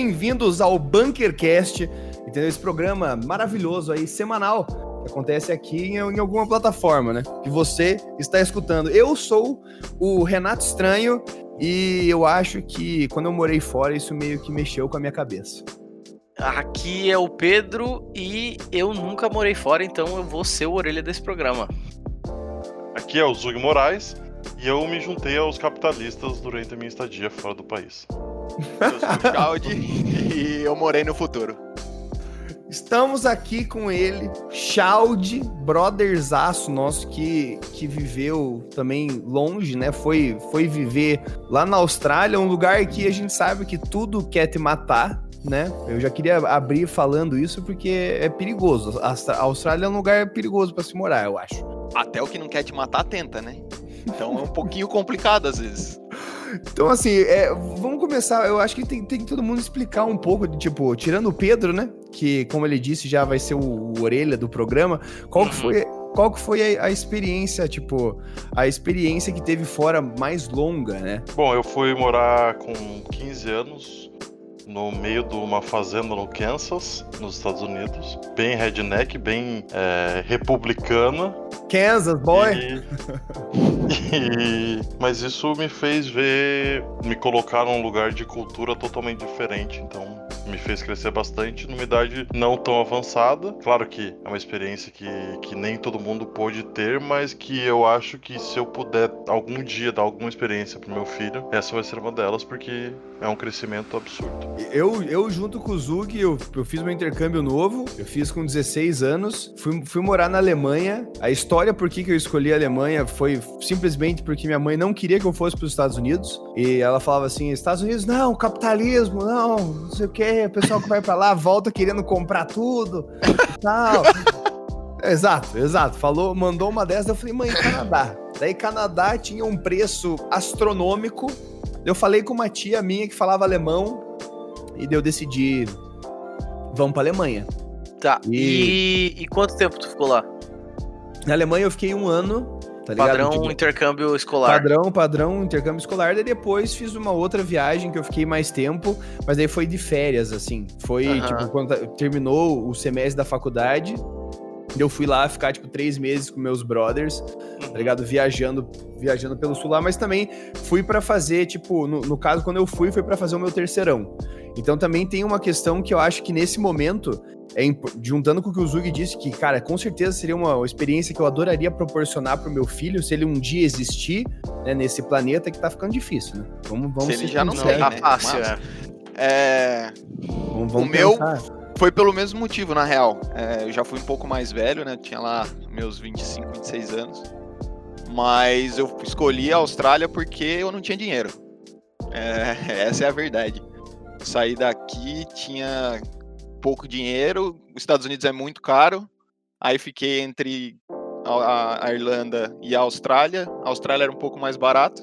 bem-vindos ao Bunkercast, entendeu? Esse programa maravilhoso aí, semanal, que acontece aqui em, em, alguma plataforma, né? Que você está escutando. Eu sou o Renato Estranho e eu acho que quando eu morei fora, isso meio que mexeu com a minha cabeça. Aqui é o Pedro e eu nunca morei fora, então eu vou ser o orelha desse programa. Aqui é o Zug Moraes e eu me juntei aos capitalistas durante a minha estadia fora do país. Eu sou o Chaldi e eu morei no futuro. Estamos aqui com ele, Chaldi, brotherzaço nosso que, que viveu também longe, né? Foi, foi viver lá na Austrália, um lugar que a gente sabe que tudo quer te matar, né? Eu já queria abrir falando isso porque é perigoso. A Austrália é um lugar perigoso para se morar, eu acho. Até o que não quer te matar tenta, né? Então é um pouquinho complicado às vezes. Então, assim, é, vamos começar. Eu acho que tem, tem que todo mundo explicar um pouco, tipo, tirando o Pedro, né? Que, como ele disse, já vai ser o, o orelha do programa. Qual que uhum. foi, qual que foi a, a, experiência, tipo, a experiência que teve fora mais longa, né? Bom, eu fui morar com 15 anos no meio de uma fazenda no Kansas, nos Estados Unidos. Bem redneck, bem é, republicana. Kansas, boy! E... e... Mas isso me fez ver, me colocar num lugar de cultura totalmente diferente. Então, me fez crescer bastante numa idade não tão avançada. Claro que é uma experiência que, que nem todo mundo pôde ter, mas que eu acho que se eu puder algum dia dar alguma experiência pro meu filho, essa vai ser uma delas, porque é um crescimento absurdo. Eu, eu junto com o Zug, eu, eu fiz meu intercâmbio novo, eu fiz com 16 anos, fui, fui morar na Alemanha. A história por que, que eu escolhi a Alemanha foi simplesmente porque minha mãe não queria que eu fosse para os Estados Unidos. E ela falava assim: Estados Unidos, não, capitalismo, não, não sei o o pessoal que vai para lá volta querendo comprar tudo e tal. Exato, exato. Falou, mandou uma dessas, eu falei, mãe, Canadá. Daí Canadá tinha um preço astronômico eu falei com uma tia minha que falava alemão e daí eu decidi vamos para Alemanha. Tá. E... e... e quanto tempo tu ficou lá? Na Alemanha eu fiquei um ano, tá ligado? Padrão tipo, intercâmbio escolar. Padrão, padrão intercâmbio escolar. Daí depois fiz uma outra viagem que eu fiquei mais tempo, mas daí foi de férias, assim. Foi, tipo, quando terminou o semestre da faculdade, eu fui lá ficar, tipo, três meses com meus brothers, tá ligado? Viajando, viajando pelo sul lá, mas também fui para fazer, tipo, no, no, caso, quando eu fui, foi para fazer o meu terceirão. Então também tem uma questão que eu acho que nesse momento, é, juntando com o que o Zug disse, que, cara, com certeza seria uma experiência que eu adoraria proporcionar pro meu filho, se ele um dia existir, né, nesse planeta que tá ficando difícil, né? Vamos, vamos se ele já não tá fácil, é. é... Vamos, vamos o meu foi pelo mesmo motivo, na real. É, eu já fui um pouco mais velho, né? Tinha lá meus 25, 26 anos. Mas eu escolhi a Austrália porque eu não tinha dinheiro. É, essa é a verdade. Saí daqui, tinha pouco dinheiro. Os Estados Unidos é muito caro. Aí fiquei entre a, a Irlanda e a Austrália. A Austrália era um pouco mais barato.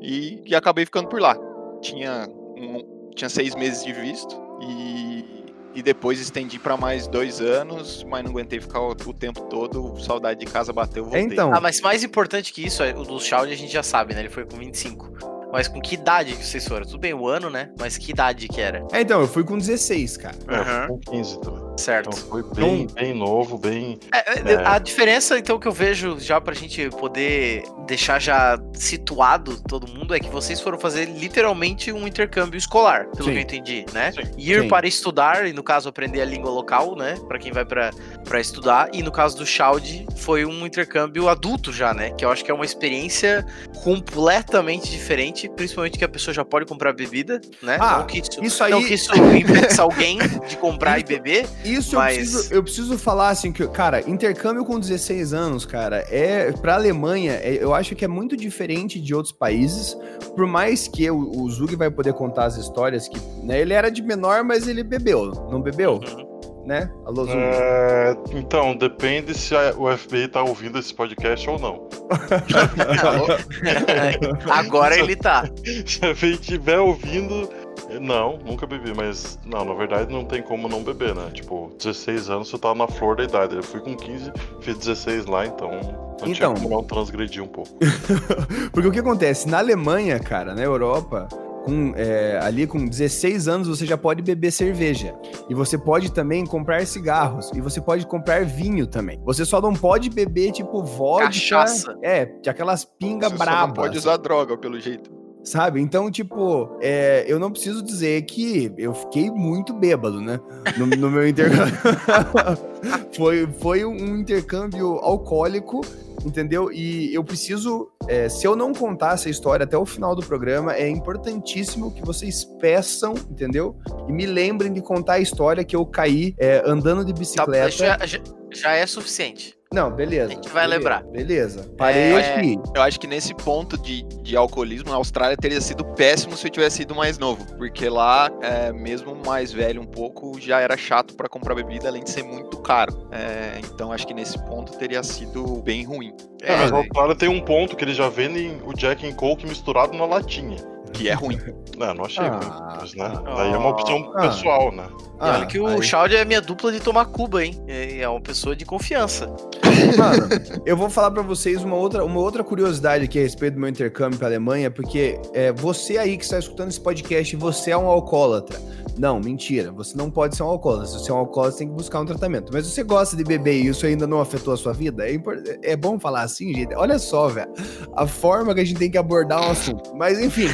E, e acabei ficando por lá. Tinha, um, tinha seis meses de visto. E e depois estendi para mais dois anos, mas não aguentei ficar o, o, tempo todo, saudade de casa bateu, voltei. Então. Ah, mas mais importante que isso, o do Shawn a gente já sabe, né? Ele foi com 25. Mas com que idade que vocês foram? Tudo bem, o ano, né? Mas que idade que era? É, então, eu fui com 16, cara. É, eu fui com 15 também. Certo. Então foi bem, então, bem novo, bem. É, é... A diferença, então, que eu vejo já pra gente poder deixar já situado todo mundo é que vocês foram fazer literalmente um intercâmbio escolar, pelo Sim. que eu entendi, né? Sim. Ir Sim. para estudar, e no caso aprender a língua local, né? Pra quem vai pra, pra estudar. E no caso do Shaud, foi um intercâmbio adulto já, né? Que eu acho que é uma experiência completamente diferente, principalmente que a pessoa já pode comprar bebida, né? Ah, não que isso, isso aí... não que isso impeça alguém de comprar e beber. Isso mas... eu, preciso, eu preciso falar assim que, cara, intercâmbio com 16 anos, cara, é pra Alemanha, é, eu acho que é muito diferente de outros países. Por mais que o, o Zug vai poder contar as histórias que, né, ele era de menor, mas ele bebeu, não bebeu? Uhum né? Alô, Zug. É, então, depende se a, o FBI tá ouvindo esse podcast ou não. Agora ele tá. Se a FBI estiver ouvindo, não, nunca bebi, mas não, na verdade não tem como não beber, né? Tipo, 16 anos você tá na flor da idade. Eu fui com 15, fiz 16 lá, então não então, tinha como não transgredir um pouco. Porque o que acontece? Na Alemanha, cara, na Europa, com, é, ali com 16 anos você já pode beber cerveja. E você pode também comprar cigarros. E você pode comprar vinho também. Você só não pode beber, tipo, vodka. Cachaça. É, de aquelas pinga você brabas. Você não pode usar droga, pelo jeito. Sabe? Então, tipo, é, eu não preciso dizer que eu fiquei muito bêbado, né? No, no meu intercâmbio. foi, foi um intercâmbio alcoólico entendeu? E eu preciso, é, se eu não contar essa história até o final do programa, é importantíssimo que vocês peçam, entendeu? E me lembrem de contar a história que eu caí é, andando de tá, bicicleta. Tá, já, já é suficiente. Não, beleza. A gente vai beleza, lembrar. Beleza. Parei é, aqui. Eu acho que nesse ponto de, de alcoolismo, a Austrália teria sido péssimo se eu tivesse sido mais novo. Porque lá, é, mesmo mais velho um pouco, já era chato para comprar bebida, além de ser muito caro. É, então acho que nesse ponto teria sido bem ruim. É, mas a Austrália tem um ponto que eles já vendem o Jack and Coke misturado na latinha que é ruim. Não, não achei ah, ruim. Mas, né? Daí é uma opção ah, pessoal, né? E olha que o aí... é minha dupla de tomar Cuba, hein? É uma pessoa de confiança. Mano, eu vou falar para vocês uma outra, uma outra curiosidade aqui a respeito do meu intercâmbio pra Alemanha, porque é, você aí que está escutando esse podcast, você é um alcoólatra. Não, mentira. Você não pode ser um alcoólatra. Se você é um alcoólatra, você tem que buscar um tratamento. Mas você gosta de beber e isso ainda não afetou a sua vida? É, é bom falar assim, gente. Olha só, velho. A forma que a gente tem que abordar um assunto. Mas enfim.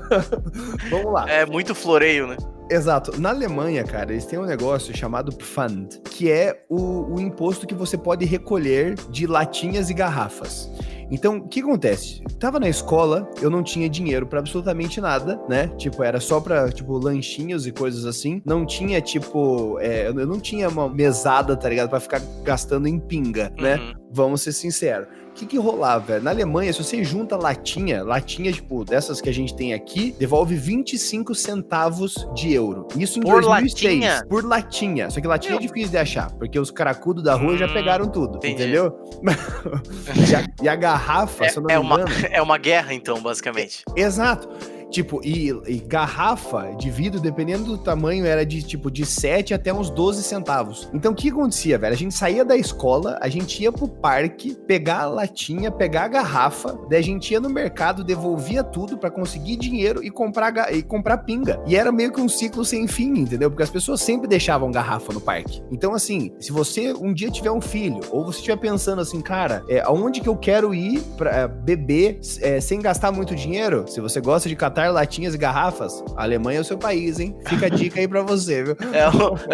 Vamos lá. É muito floreio, né? Exato. Na Alemanha, cara, eles têm um negócio chamado Pfand, que é o, o imposto que você pode recolher de latinhas e garrafas. Então, o que acontece? tava na escola, eu não tinha dinheiro para absolutamente nada, né? Tipo, era só pra, tipo, lanchinhos e coisas assim. Não tinha, tipo, é, eu não tinha uma mesada, tá ligado? Pra ficar gastando em pinga, né? Uhum. Vamos ser sinceros. O que, que rolava, velho? Na Alemanha, se você junta latinha, latinha, tipo, dessas que a gente tem aqui, devolve 25 centavos de euro. Isso em por 2006. Latinha? Por latinha. Só que latinha é Meu. é difícil de achar, porque os caracudos da rua hum, já pegaram tudo, entendi. entendeu? e, a, e, a, garrafa, é, se eu não é me engano... Uma, é uma guerra, então, basicamente. Exato. Tipo, e, e, garrafa de vidro, dependendo do tamanho, era de tipo de 7 até uns 12 centavos. Então o que acontecia, velho? A gente saía da escola, a gente ia pro parque, pegar a latinha, pegar a garrafa, daí a gente ia no mercado, devolvia tudo para conseguir dinheiro e comprar, e comprar pinga. E era meio que um ciclo sem fim, entendeu? Porque as pessoas sempre deixavam garrafa no parque. Então, assim, se você um dia tiver um filho, ou você estiver pensando assim, cara, é, aonde que eu quero ir pra é, beber é, sem gastar muito dinheiro? Se você gosta de catar latinhas e garrafas, a Alemanha é o seu país, hein? Fica a dica aí pra você, viu? É,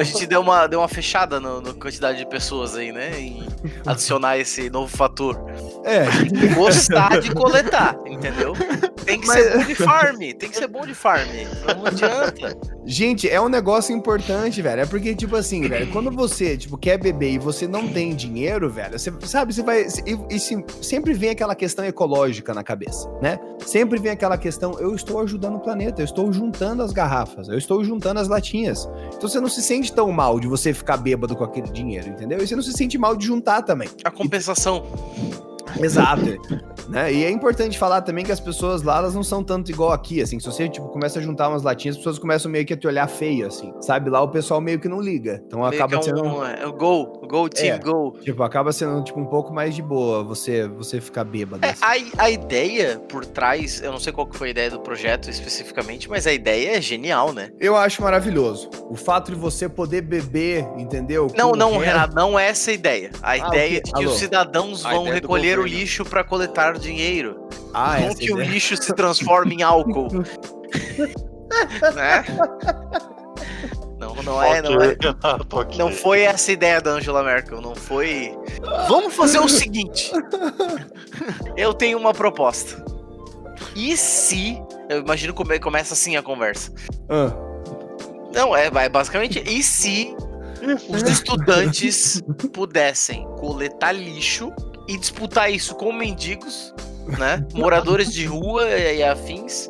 a gente deu uma, deu uma fechada na quantidade de pessoas aí, né? Em adicionar esse novo fator. É. Gostar de coletar, entendeu? Tem que Mas... ser bom de farm, tem que ser bom de farm. Não adianta. Gente, é um negócio importante, velho. É porque, tipo assim, velho, quando você, tipo, quer beber e você não tem dinheiro, velho, você sabe, você vai. E, e sempre vem aquela questão ecológica na cabeça, né? Sempre vem aquela questão, eu estou ajudando o planeta, eu estou juntando as garrafas, eu estou juntando as latinhas. Então você não se sente tão mal de você ficar bêbado com aquele dinheiro, entendeu? E você não se sente mal de juntar também. A compensação. E... Exato. né? E é importante falar também que as pessoas lá, elas não são tanto igual aqui, assim. Se você, tipo, começa a juntar umas latinhas, as pessoas começam meio que a te olhar feio, assim. Sabe? Lá o pessoal meio que não liga. Então meio acaba é um, sendo... É o gol, gol, team, é, gol. Tipo, acaba sendo, tipo, um pouco mais de boa você, você ficar bêbado. É, assim. a, a ideia por trás, eu não sei qual que foi a ideia do projeto especificamente, mas a ideia é genial, né? Eu acho maravilhoso. O fato de você poder beber, entendeu? Não, não, quer... Renato, não é essa a ideia. A ah, ideia é de que Alô? os cidadãos vão recolher o lixo para coletar dinheiro. Ah, não que o lixo se transforme em álcool. né? Não, não é, não é. Não foi essa a ideia da Angela Merkel, não foi. Vamos fazer o seguinte. Eu tenho uma proposta. E se. Eu imagino como começa assim a conversa. Ah. Não, é, é basicamente. E se os estudantes pudessem coletar lixo e disputar isso com mendigos né? Moradores de rua e afins,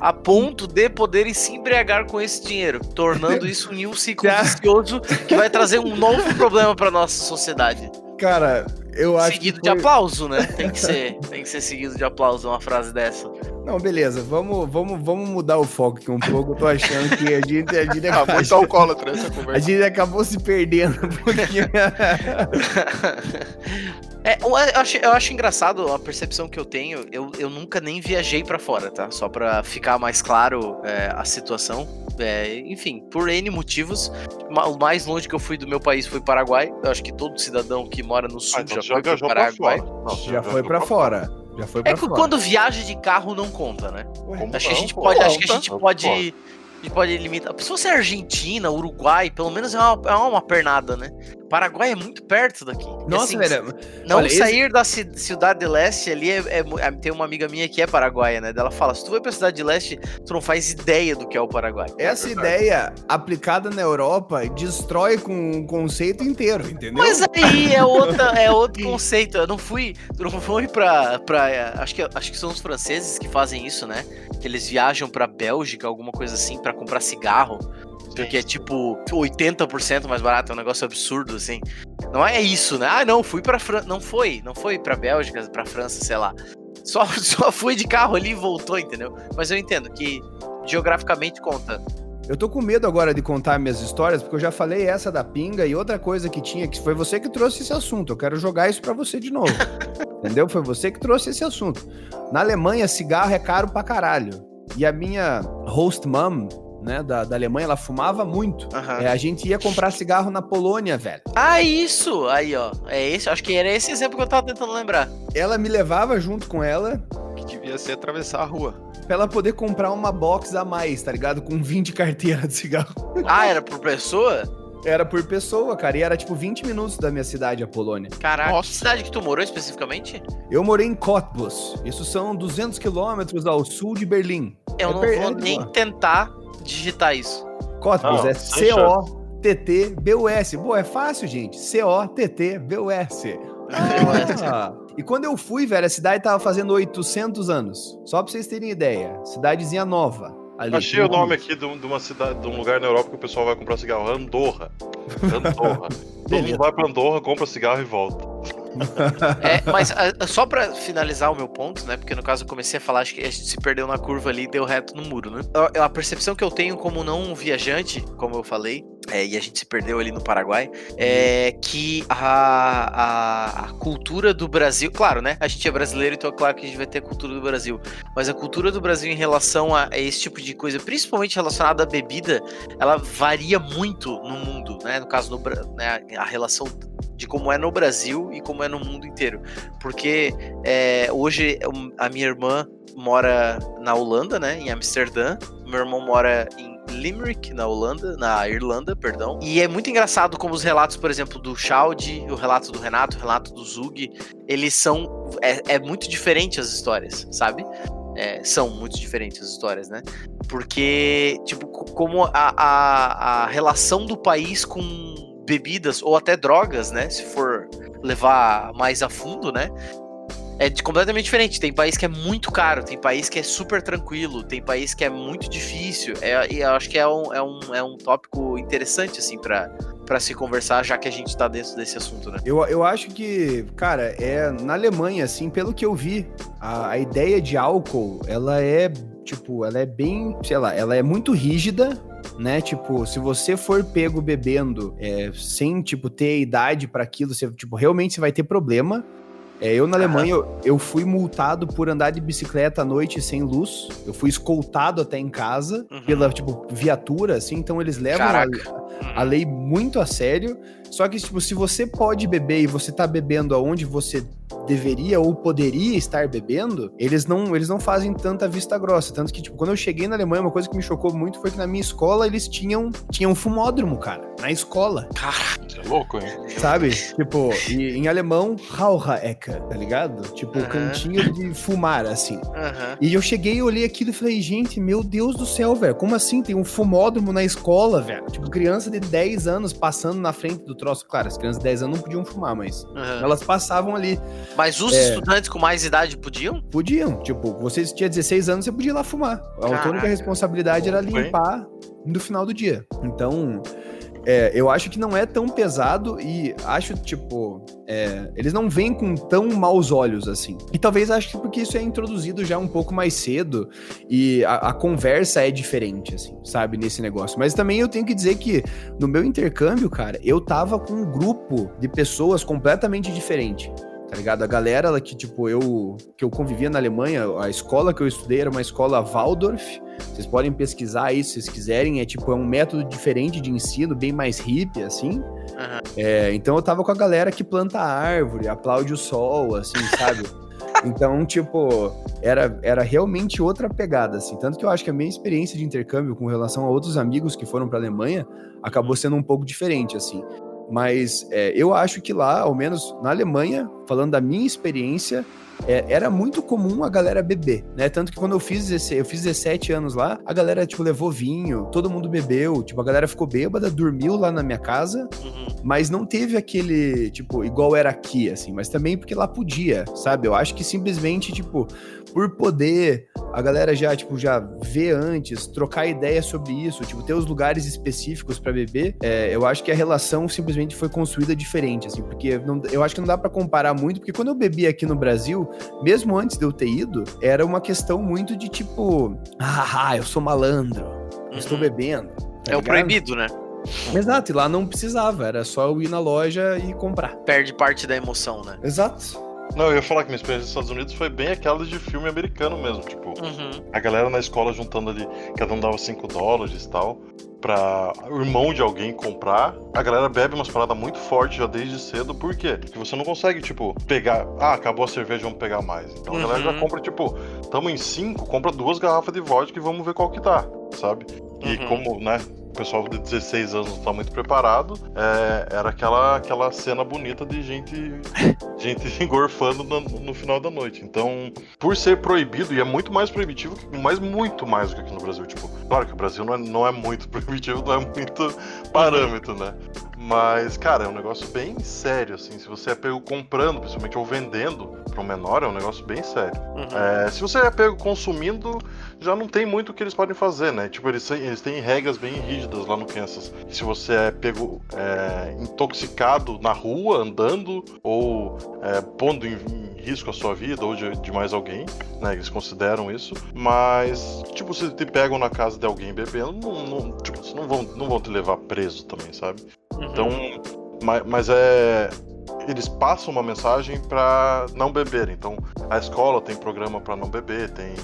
a ponto de poderem se embriagar com esse dinheiro, tornando isso um ciclo vicioso que vai trazer um novo problema para nossa sociedade. Cara, eu acho seguido foi... de aplauso, né? Tem que ser, tem que ser seguido de aplauso uma frase dessa. Não, beleza, vamos, vamos, vamos mudar o foco aqui um pouco. Eu tô achando que a gente, a gente ah, muito alcoólatra essa conversa. A gente acabou se perdendo um pouquinho. É, eu acho, eu acho engraçado a percepção que eu tenho. Eu, eu nunca nem viajei para fora, tá? Só para ficar mais claro é, a situação. É, enfim, por N motivos, o mais longe que eu fui do meu país foi Paraguai. Eu acho que todo cidadão que mora no sul ah, então já, foi para Paraguai. Não, já, foi para fora. Já foi pra é que fora. quando viaja de carro não conta, né? acho que a gente pode, acho que a gente pode a gente pode limitar. Se fosse Argentina, Uruguai, pelo menos é uma, é uma pernada, né? Paraguai é muito perto daqui. Nossa, assim, velho. Não olha, sair esse... da Cidade de Leste ali é, é, é, Tem uma amiga minha que é paraguaia, né? Ela fala: se tu vai pra Cidade de Leste, tu não faz ideia do que é o Paraguai. Essa é ideia aplicada na Europa destrói com o conceito inteiro, entendeu? Mas aí é, outra, é outro conceito. Eu não fui. Tu não foi pra. pra acho, que, acho que são os franceses que fazem isso, né? Que eles viajam pra Bélgica, alguma coisa assim, para comprar cigarro. Porque é tipo 80% mais barato, é um negócio absurdo, assim. Não é isso, né? Ah, não, fui pra França. Não foi, não foi pra Bélgica, pra França, sei lá. Só, só fui de carro ali e voltou, entendeu? Mas eu entendo que geograficamente conta. Eu tô com medo agora de contar minhas histórias, porque eu já falei essa da pinga e outra coisa que tinha, que foi você que trouxe esse assunto. Eu quero jogar isso para você de novo. entendeu? Foi você que trouxe esse assunto. Na Alemanha, cigarro é caro pra caralho. E a minha host mom, né, da, da Alemanha, ela fumava muito. Uhum. É, a gente ia comprar cigarro na Polônia, velho. Ah, isso! Aí, ó. É esse, acho que era esse exemplo que eu tava tentando lembrar. Ela me levava junto com ela. Que devia ser atravessar a rua. Pra ela poder comprar uma box a mais, tá ligado? Com 20 carteiras de cigarro. Ah, era por pessoa? Era por pessoa, cara. E era tipo 20 minutos da minha cidade, a Polônia. Caraca, Nossa. que cidade que tu morou especificamente? Eu morei em Cottbus. Isso são 200 quilômetros ao sul de Berlim. Eu é não vou nem tentar digitar isso. Cottbus é C-O-T-T-B-U-S. Boa, é fácil, gente. C-O-T-T-B-U-S. Ah, e quando eu fui, velho, a cidade tava fazendo 800 anos. Só pra vocês terem ideia. Cidadezinha nova. Ali, Achei o nome aqui de, uma cidade, de um lugar na Europa que o pessoal vai comprar cigarro. Andorra. Andorra. Todo mundo vai pra Andorra, compra cigarro e volta. É, mas uh, só para finalizar o meu ponto, né? Porque no caso eu comecei a falar, acho que a gente se perdeu na curva ali e deu reto no muro, né? A, a percepção que eu tenho como não viajante, como eu falei, é, e a gente se perdeu ali no Paraguai, é que a, a, a, cultura do Brasil, claro, né? A gente é brasileiro, então é claro que a gente vai ter a cultura do Brasil, mas a cultura do Brasil em relação a, a esse tipo de coisa, principalmente relacionada à bebida, ela varia muito no mundo, né? No caso, no, né, a relação de como é no Brasil e como é no mundo inteiro. Porque é, hoje a minha irmã mora na Holanda, né, em Amsterdã. Meu irmão mora em Limerick, na Holanda, na Irlanda, perdão. E é muito engraçado como os relatos, por exemplo, do Chaldi, o relato do Renato, o relato do Zug, eles são. É, é muito diferente as histórias, sabe? É, são muito diferentes as histórias, né? Porque, tipo, como a, a, a relação do país com bebidas ou até drogas, né? Se for levar mais a fundo, né? É completamente diferente. Tem país que é muito caro, tem país que é super tranquilo, tem país que é muito difícil. É, e eu acho que é um, é um, é um tópico interessante, assim, para para se conversar, já que a gente tá dentro desse assunto, né? Eu, eu acho que, cara, é na Alemanha, assim, pelo que eu vi, a, a ideia de álcool, ela é, tipo, ela é bem, sei lá, ela é muito rígida, né? Tipo, se você for pego bebendo é, sem, tipo, ter idade para aquilo, você, tipo, realmente você vai ter problema. É, eu na Alemanha, eu, eu, fui multado por andar de bicicleta à noite sem luz. Eu fui escoltado até em casa uhum. pela, tipo, viatura, assim. Então eles levam a, a, lei muito a sério. Só que, tipo, se você pode beber e você tá bebendo aonde você deveria ou poderia estar bebendo, eles não, eles não fazem tanta vista grossa. Tanto que, tipo, quando eu cheguei na Alemanha, uma coisa que me chocou muito foi que na minha escola eles tinham, tinham um fumódromo, cara. Na escola. Cara, é louco, hein? Sabe? tipo, em alemão, Raucherecke, tá ligado? Tipo, uh -huh. cantinho de fumar, assim. E eu cheguei e olhei aquilo e falei, gente, meu Deus do céu, velho. Como assim? Tem um fumódromo na escola, velho. Tipo, criança de 10 anos passando na frente do troço. Claro, as crianças de 10 anos não podiam fumar, mas uh -huh. elas passavam ali. Mas os é... estudantes com mais idade podiam? Podiam. Tipo, você tinha 16 anos, você podia ir lá fumar. A Caraca. única responsabilidade era limpar no final do dia. Então, é, eu acho que não é tão pesado e acho, tipo, é, eles não vêm com tão maus olhos assim. E talvez acho que porque isso é introduzido já um pouco mais cedo e a, a conversa é diferente, assim, sabe, nesse negócio. Mas também eu tenho que dizer que no meu intercâmbio, cara, eu tava com um grupo de pessoas completamente diferente tá ligado? A galera ela, que, tipo, eu que eu convivia na Alemanha, a escola que eu estudei era uma escola Waldorf. Vocês podem pesquisar aí se vocês quiserem. É tipo, é um método diferente de ensino, bem mais hippie, assim. Uhum. É, então eu tava com a galera que planta árvore, aplaude o sol, assim, sabe? Então, tipo, era, era realmente outra pegada, assim. Tanto que eu acho que a minha experiência de intercâmbio com relação a outros amigos que foram pra Alemanha acabou sendo um pouco diferente, assim. Mas é, eu acho que lá, ao menos na Alemanha, falando da minha experiência, é, era muito comum a galera beber, né? Tanto que quando eu fiz, 16, eu fiz 17 anos lá, a galera, tipo, levou vinho, todo mundo bebeu, tipo, a galera ficou bêbada, dormiu lá na minha casa, uhum. mas não teve aquele, tipo, igual era aqui, assim, mas também porque lá podia, sabe? Eu acho que simplesmente, tipo, por poder a galera já, tipo, já vê antes, trocar ideia sobre isso, tipo, ter os lugares específicos para beber, é, eu acho que a relação simplesmente foi construída diferente, assim, porque não, eu acho que não dá para comparar muito, porque quando eu bebi aqui no Brasil, mesmo antes de eu ter ido, era uma questão muito de tipo, ah, eu sou malandro, eu estou uhum. bebendo. Tá é o proibido, né? Exato, e lá não precisava, era só eu ir na loja e comprar. Perde parte da emoção, né? Exato. Não, eu ia falar que minha experiência nos Estados Unidos foi bem aquela de filme americano mesmo. Tipo, uhum. a galera na escola juntando ali, cada um dava 5 dólares e tal, pra o irmão de alguém comprar. A galera bebe umas paradas muito fortes já desde cedo, por quê? Porque você não consegue, tipo, pegar. Ah, acabou a cerveja, vamos pegar mais. Então a galera já uhum. compra, tipo, tamo em 5, compra duas garrafas de vodka e vamos ver qual que tá, sabe? E uhum. como, né, pessoal de 16 anos não tá muito preparado, é, era aquela, aquela cena bonita de gente, gente engorfando no, no, final da noite. Então, por ser proibido, e é muito mais proibitivo, mas muito mais do que aqui no Brasil. Tipo, claro que o Brasil não é, não é muito proibitivo, não é muito parâmetro, né? Mas, cara, é um negócio bem sério, assim. Se você é pego comprando, principalmente, ou vendendo para um menor, é um negócio bem sério. Uhum. É, se você é pego consumindo, já não tem muito o que eles podem fazer, né? Tipo, eles, eles têm regras bem rígidas lá no Kansas. Se você é pego é, intoxicado na rua, andando, ou é, pondo em, em, risco a sua vida, ou de, de, mais alguém, né? Eles consideram isso. Mas, tipo, se te pegam na casa de alguém bebendo, não, não, tipo, não, vão, não vão te levar preso também, sabe? Uhum. Então, mas, mas é eles passam uma mensagem para não beber. Então, a escola tem programa para não beber, tem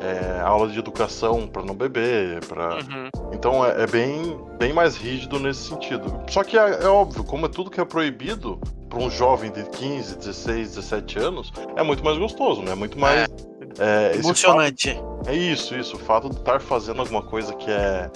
é, aula de educação para não beber, para uhum. então é, é, bem, bem mais rígido nesse sentido. Só que é, é óbvio, como é tudo que é proibido para um jovem de 15, 16, 17 anos, é muito mais gostoso, né? É muito mais é, emocionante. Fato, é isso, isso. O fato de estar fazendo alguma coisa que é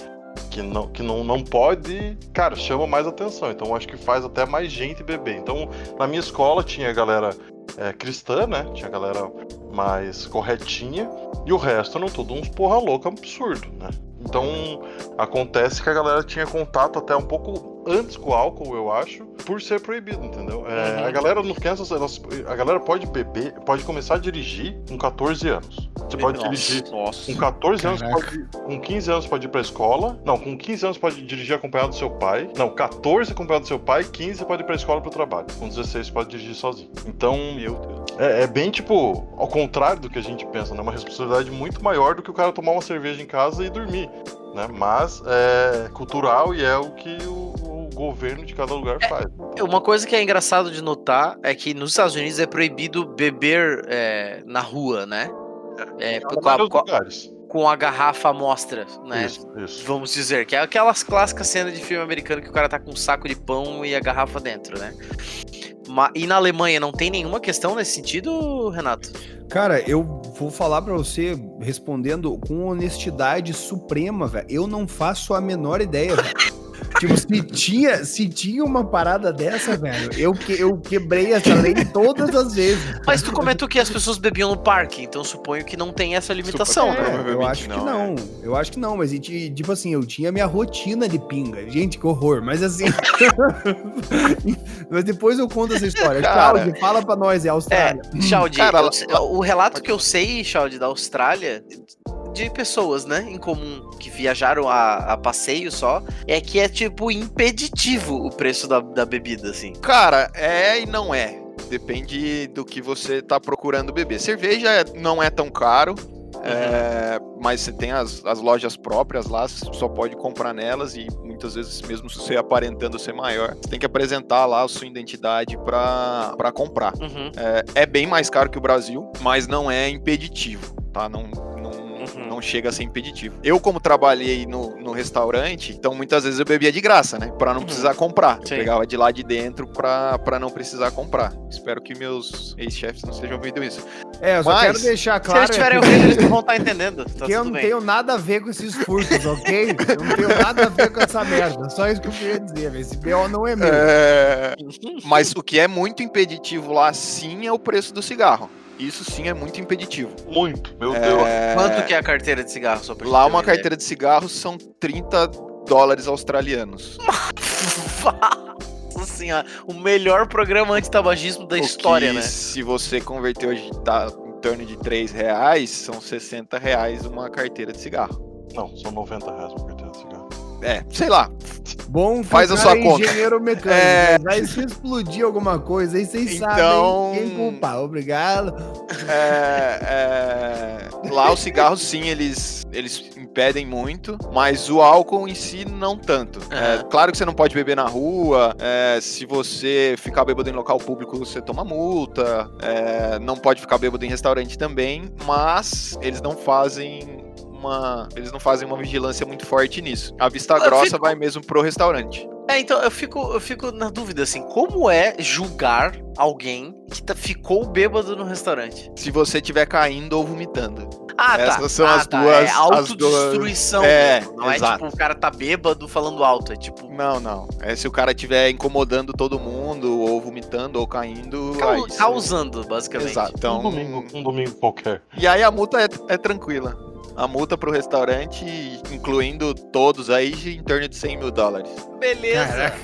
que não, que não, não pode, cara, chama mais atenção. Então acho que faz até mais gente beber. Então, na minha escola tinha galera é, cristã, né? Tinha galera mais corretinha. E o resto eram todos uns porra louca absurdo, né? Então acontece que a galera tinha contato até um pouco antes com o álcool, eu acho, por ser proibido, entendeu? É, uhum. A galera no Kansas, elas, a galera pode beber, pode começar a dirigir com 14 anos. Você pode nossa, dirigir nossa. com 14 Caraca. anos, pode, com 15 anos pode ir pra escola. Não, com 15 anos pode dirigir acompanhado do seu pai. Não, 14 acompanhado do seu pai, 15 pode ir pra escola pro trabalho. Com 16 pode dirigir sozinho. Então, meu Deus. É, é, bem tipo, ao contrário do que a gente pensa, né? Uma responsabilidade muito maior do que o cara tomar uma cerveja em casa e dormir. Né? Mas é cultural e é o que o, o governo de cada lugar é, faz. Uma coisa que é engraçado de notar é que nos Estados Unidos é proibido beber é, na rua, né? É, é com, a, com, com, a, garrafa à mostra, né? Isso, isso. Vamos dizer, que é aquelas clássicas cenas de filme americano que o cara tá com um saco de pão e a garrafa dentro, né? E na Alemanha não tem nenhuma questão nesse sentido, Renato? Cara, eu vou falar para você respondendo com honestidade suprema, velho. Eu não faço a menor ideia, velho. Tipo, se tinha, se tinha uma parada dessa, velho, eu, que, eu quebrei essa lei todas as vezes. Mas tu comentou que as pessoas bebiam no parque, então suponho que não tem essa limitação, Super, né? É, eu acho não, que não. É. Eu acho que não, mas tipo assim, eu tinha minha rotina de pinga. Gente, que horror. Mas assim. mas depois eu conto essa história. Cara, fala pra nós, é Austrália. É, Chaldi, Cara, o relato que eu sei, Chaldi, da Austrália, de pessoas, né, em comum, que viajaram a, a passeio só, é que é, tipo, impeditivo o preço da, da bebida, assim. Cara, é e não é. Depende do que você tá procurando beber. Cerveja não é tão caro, é, mas você tem as, as lojas próprias lá, você só pode comprar nelas e muitas vezes, mesmo se você aparentando ser maior, você tem que apresentar lá a sua identidade para comprar. Uhum. É, é, bem mais caro que o Brasil, mas não é impeditivo, tá? Não, Uhum. Não chega a ser impeditivo. Eu, como trabalhei no, no restaurante, então muitas vezes eu bebia de graça, né? Pra não uhum. precisar comprar. Eu pegava de lá de dentro pra, pra não precisar comprar. Espero que meus ex-chefes não estejam ouvindo isso. É, eu só Mas, quero deixar claro. Se eles estiverem ouvindo, eles não vão estar entendendo. Tá que eu não bem. tenho nada a ver com esses furtos, ok? eu não tenho nada a ver com essa merda. Só isso que eu queria dizer, esse BO não é meu. É... Mas o que é muito impeditivo lá sim é o preço do cigarro. Isso sim é muito impeditivo. Muito, meu é... Deus. Quanto que é a carteira de cigarro? Só Lá uma carteira de cigarro são 30 dólares australianos. Nossa senhora, o melhor programa antitabagismo da o história, né? Se você converter hoje tá em torno de 3 reais, são 60 reais uma carteira de cigarro. Não, são 90 reais uma carteira. É, sei lá. Bom, faz a sua é conta. engenheiro mecânico. É... Aí se explodir alguma coisa, aí vocês então... sabem quem culpar. Obrigado. É, é... Lá os cigarros, sim, eles, eles impedem muito, mas o álcool em si não tanto. É, claro que você não pode beber na rua, é, se você ficar bêbado em local público, você toma multa, é, não pode ficar bêbado em restaurante também, mas eles não fazem uma. Eles não fazem uma vigilância muito forte nisso. A vista eu grossa fico... vai mesmo pro restaurante. É, então eu fico, eu fico na dúvida assim, como é julgar alguém que tá, ficou bêbado no restaurante? Se você estiver caindo ou vomitando. Ah, tá. Essas tá. são ah, as tá. duas. É autodestruição. Duas... É, não exato. é tipo o cara tá bêbado falando alto. É tipo. Não, não. É se o cara estiver incomodando todo mundo, ou vomitando, ou caindo. Cau causando, basicamente. Exato. Então... Um domingo, um domingo qualquer. E aí a multa é, é tranquila a multa pro restaurante, incluindo todos aí, em torno de 100 mil dólares. Beleza.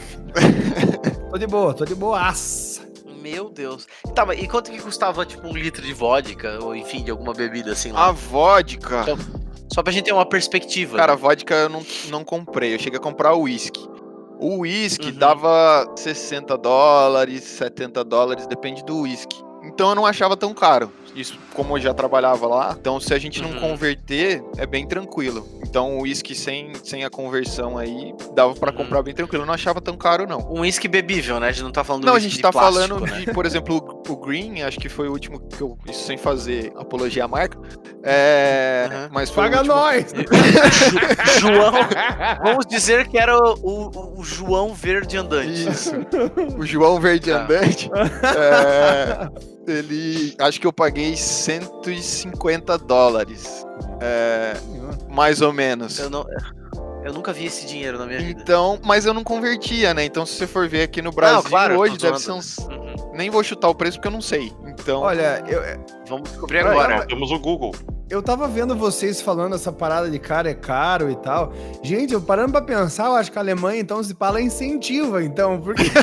tô de boa, tô de boaça. Meu Deus. Tá, mas e quanto que custava, tipo, um litro de vodka, ou enfim, de alguma bebida assim lá? A vodka. Então, só pra gente ter uma perspectiva. Cara, a vodka eu não, não comprei. Eu cheguei a comprar o uísque. O uísque uhum. dava 60 dólares, 70 dólares, depende do uísque. Então eu não achava tão caro. Isso, como eu já trabalhava lá, então se a gente não uhum. converter, é bem tranquilo. Então o uísque sem, sem a conversão aí, dava para uhum. comprar bem tranquilo. Eu não achava tão caro, não. Um uísque bebível, né? A gente não tá falando Não, a gente tá plástico, falando né? de, por exemplo, o, o, Green, acho que foi o último que eu. Isso sem fazer apologia à marca. É. Uhum. Mas foi Paga nós! João. Vamos dizer que era o, o, o, João Verde Andante. Isso. O João Verde tá. Andante. É, ele. Acho que eu paguei 150 dólares. É, mais ou menos. Eu não. Eu nunca vi esse dinheiro na minha vida. Então, mas eu não convertia, né? Então, se você for ver aqui no Brasil, não, claro, hoje deve ser uns. Uhum. Nem vou chutar o preço porque eu não sei. Então. Olha, eu. Vamos descobrir agora. Nós temos o Google eu tava vendo vocês falando essa parada de cara é caro e tal. Gente, eu parando pra pensar, eu acho que a Alemanha, então, se fala incentiva, então, porque.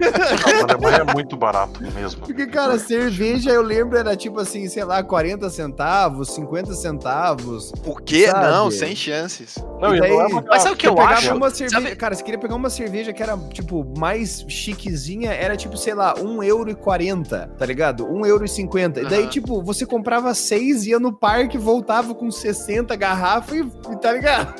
Não, a Alemanha é muito barato mesmo. Porque, cara, cerveja, eu lembro, era tipo assim, sei lá, 40 centavos, 50 centavos. O quê? Sabe? Não, sem chances. Não, daí, não é Mas sabe o que eu acho? Uma cerveja, sabe? Cara, você queria pegar uma cerveja que era, tipo, mais chiquezinha, era tipo, sei lá, 1,40€, tá ligado? 1,50€. Uhum. E daí, tipo, você comprava seis, ia no parque voltava com 60 garrafas e, e tá ligado?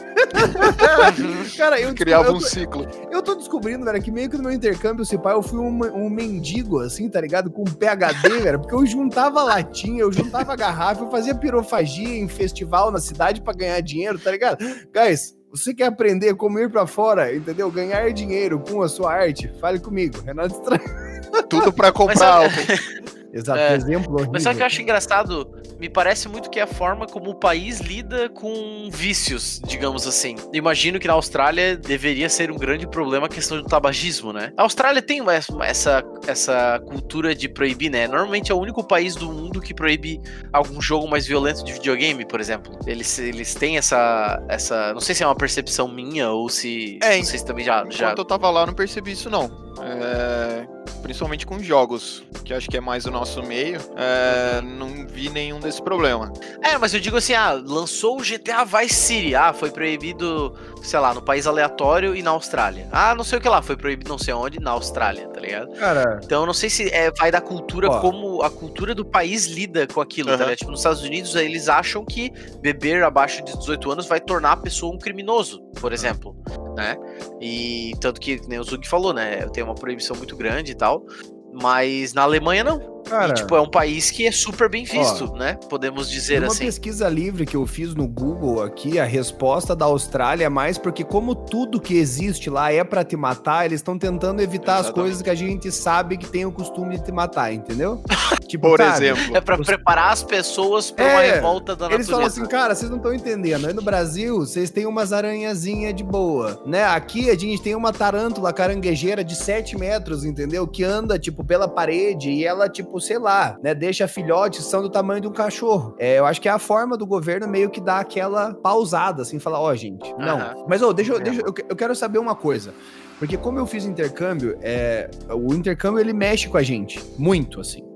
cara, eu criava eu, um ciclo. Eu tô descobrindo, velho, que meio que no meu intercâmbio, se pai, eu fui um, um mendigo, assim, tá ligado? Com PHD, velho, porque eu juntava latinha, eu juntava garrafa, eu fazia pirofagia em festival na cidade para ganhar dinheiro, tá ligado? Guys, você quer aprender como ir para fora, entendeu? Ganhar dinheiro com a sua arte? Fale comigo, Renato Estranho. Tudo para comprar Mas, Exato, é, exemplo. Horrível. Mas só que eu acho engraçado, me parece muito que é a forma como o país lida com vícios, digamos assim. Imagino que na Austrália deveria ser um grande problema a questão do tabagismo, né? A Austrália tem essa, essa cultura de proibir, né? Normalmente é o único país do mundo que proíbe algum jogo mais violento de videogame, por exemplo. Eles, eles têm essa, essa. Não sei se é uma percepção minha ou se. É, vocês também já. já... Enquanto eu tava lá, eu não percebi isso, não. É principalmente com jogos, que acho que é mais o nosso meio, é, não vi nenhum desse problema. É, mas eu digo assim, ah, lançou o GTA Vice City, ah, foi proibido, sei lá, no país aleatório e na Austrália. Ah, não sei o que lá, foi proibido não sei onde, na Austrália, tá ligado? Cara... Então eu não sei se é, vai da cultura, Ó. como a cultura do país lida com aquilo, uhum. tá ligado? Tipo, nos Estados Unidos, eles acham que beber abaixo de 18 anos vai tornar a pessoa um criminoso, por exemplo, né? E tanto que, nem o Zug falou, né, tem uma proibição muito grande e tal, mas na Alemanha não. Cara, e, tipo, é um país que é super bem visto, ó, né? Podemos dizer uma assim. Uma pesquisa livre que eu fiz no Google aqui, a resposta da Austrália é mais porque como tudo que existe lá é para te matar, eles estão tentando evitar Exatamente. as coisas que a gente sabe que tem o costume de te matar, entendeu? tipo, Por exemplo. É para os... preparar as pessoas para é, uma revolta da natureza. Eles falam assim, cara, vocês não estão entendendo. Aí no Brasil, vocês têm umas aranhazinhas de boa, né? Aqui a gente tem uma tarântula caranguejeira de 7 metros, entendeu? Que anda, tipo, pela parede e ela, tipo, sei lá, né, deixa filhotes são do tamanho de um cachorro. É, eu acho que é a forma do governo meio que dar aquela pausada, assim, falar, ó, oh, gente, não. Uhum. Mas, ô, oh, deixa, deixa eu, eu quero saber uma coisa. Porque como eu fiz intercâmbio, é, o intercâmbio ele mexe com a gente, muito, assim.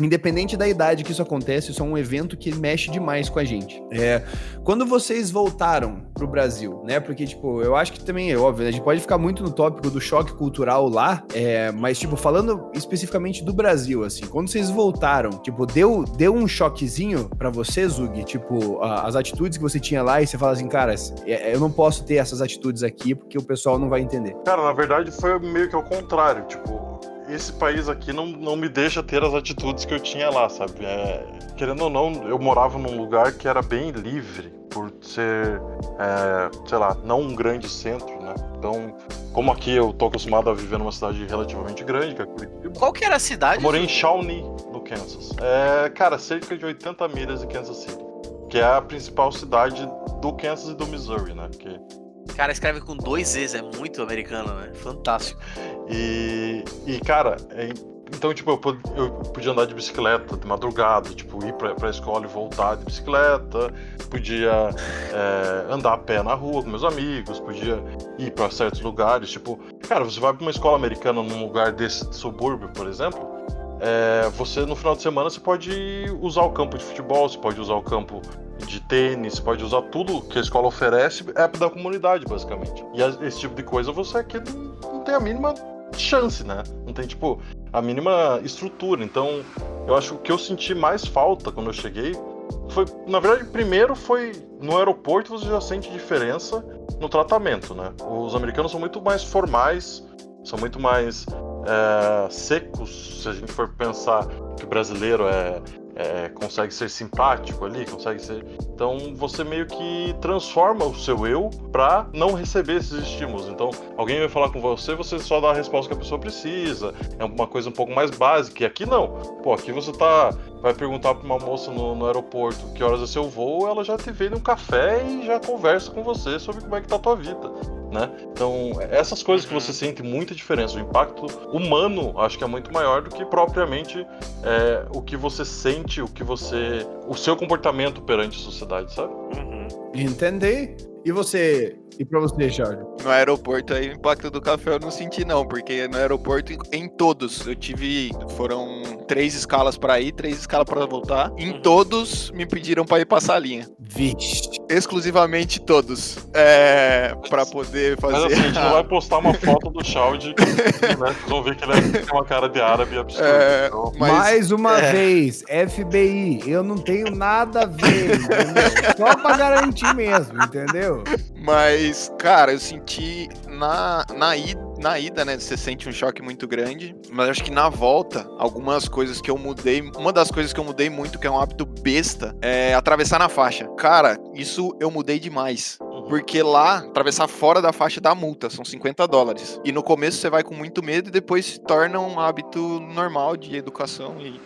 Independente da idade que isso acontece, isso é um evento que mexe demais com a gente. É, quando vocês voltaram pro Brasil, né? Porque, tipo, eu acho que também é óbvio, né? a gente pode ficar muito no tópico do choque cultural lá, é, mas, tipo, falando especificamente do Brasil, assim, quando vocês voltaram, tipo, deu, deu um choquezinho para você, Zug? Tipo, as atitudes que você tinha lá e você fala assim, cara, é, eu não posso ter essas atitudes aqui porque o pessoal não vai entender. Cara, na verdade foi meio que ao contrário, tipo, esse país aqui não, não me deixa ter as atitudes que eu tinha lá, sabe? É, querendo ou não, eu morava num lugar que era bem livre, por ser, é, sei lá, não um grande centro, né? Então, como aqui eu tô acostumado a viver numa cidade relativamente grande, que é Curitiba. Qual que era a cidade? Eu morei em Shawnee, no Kansas. É, cara, cerca de 80 milhas de Kansas City, que é a principal cidade do Kansas e do Missouri, né? Que cara escreve com dois Z's, é muito americano, né? Fantástico. E, e cara, é, então, tipo, eu, eu, podia andar de bicicleta de madrugada, tipo, ir pra, pra escola e voltar de bicicleta, podia é, andar a pé na rua com meus amigos, podia ir para certos lugares, tipo, cara, você vai pra uma escola americana num lugar desse de subúrbio, por exemplo, é, você no final de semana você pode usar o campo de futebol, você pode usar o campo de tênis, pode usar tudo que a escola oferece, é da comunidade, basicamente. E esse tipo de coisa você aqui não tem a mínima chance, né? Não tem, tipo, a mínima estrutura. Então, eu acho que o que eu senti mais falta quando eu cheguei foi, na verdade, primeiro foi no aeroporto você já sente diferença no tratamento, né? Os americanos são muito mais formais, são muito mais é, secos, se a gente for pensar que o brasileiro é é, consegue ser simpático ali, consegue ser. Então você meio que transforma o seu eu para não receber esses estímulos. Então alguém vai falar com você, você só dá a resposta que a pessoa precisa. É uma coisa um pouco mais básica. E aqui não. Pô, aqui você tá. Vai perguntar para uma moça no, no, aeroporto que horas é seu voo, ela já te vê num café e já conversa com você sobre como é que tá a tua vida né? Então, essas coisas que você uhum. sente muita diferença. O impacto humano acho que é muito maior do que propriamente é, o que você sente, o que você. o seu comportamento perante a sociedade, sabe? Uhum. Entendi. E você, e pra você, Jorge? No aeroporto aí, o impacto do café eu não senti não, porque no aeroporto, em todos, eu tive, foram três escalas para ir, três escalas para voltar. Em uhum. todos, me pediram para ir passar a linha. Vixe. Exclusivamente todos. É, para poder fazer... Mas assim, a gente não vai postar uma foto do Shaud, né? Vocês vão ver que ele é tem uma cara de árabe absurda. É, então. mas... Mais uma é. vez, FBI, eu não tenho nada a ver? Só pra garantir mesmo, entendeu? Mas, cara, eu senti na, na, ida, na ida, né? Você sente um choque muito grande. Mas acho que na volta, algumas coisas que eu mudei. Uma das coisas que eu mudei muito, que é um hábito besta, é atravessar na faixa. Cara, isso eu mudei demais. Porque lá, atravessar fora da faixa dá multa, são 50 dólares. E no começo você vai com muito medo e depois se torna um hábito normal de educação e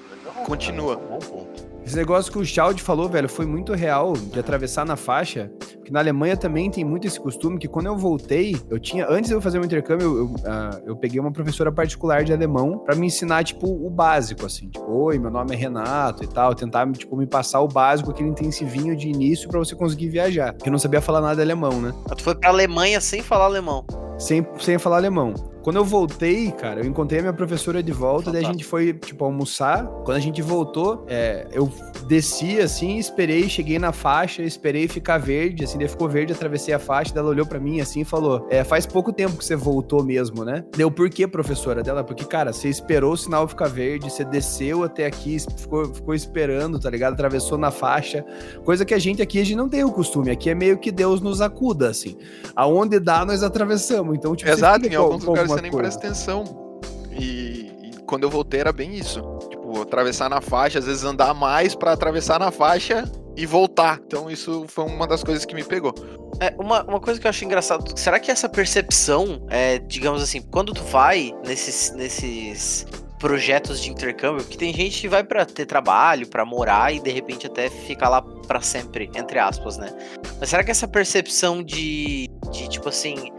continua. Bom ponto. Esse negócio que o Schaud falou, velho, foi muito real de atravessar na faixa. Porque na Alemanha também tem muito esse costume que quando eu voltei, eu tinha. Antes de eu fazer um intercâmbio, eu, eu, uh, eu peguei uma professora particular de alemão para me ensinar, tipo, o básico, assim. Tipo, oi, meu nome é Renato e tal. Tentar, tipo, me passar o básico, aquele intensivinho de início para você conseguir viajar. Porque eu não sabia falar nada alemão, né? Tu foi pra Alemanha sem falar alemão. Sem, sem falar alemão. Quando eu voltei, cara, eu encontrei a minha professora de volta, daí a gente foi, tipo, almoçar. Quando a gente voltou, é, eu desci, assim, esperei, cheguei na faixa, esperei ficar verde, assim, daí ficou verde, atravessei a faixa, daí ela olhou para mim, assim, e falou, é, faz pouco tempo que você voltou mesmo, né? Deu por quê, professora dela? Porque, cara, você esperou o sinal ficar verde, você desceu até aqui, ficou, ficou esperando, tá ligado? Atravessou na faixa, coisa que a gente aqui, a gente não tem o costume, aqui é meio que Deus nos acuda, assim. Aonde dá, nós atravessamos, então, tipo... Exato, em alguns lugares você nem coisa. presta atenção. E, e, quando eu voltei era bem isso. Tipo, atravessar na faixa, às vezes andar mais para atravessar na faixa e voltar. Então isso foi uma das coisas que me pegou. É, uma, uma coisa que eu acho engraçado, será que essa percepção, é, digamos assim, quando tu vai nesses, nesses projetos de intercâmbio, que tem gente que vai para ter trabalho, para morar e de repente até ficar lá para sempre, entre aspas, né? Mas será que essa percepção de, de tipo assim,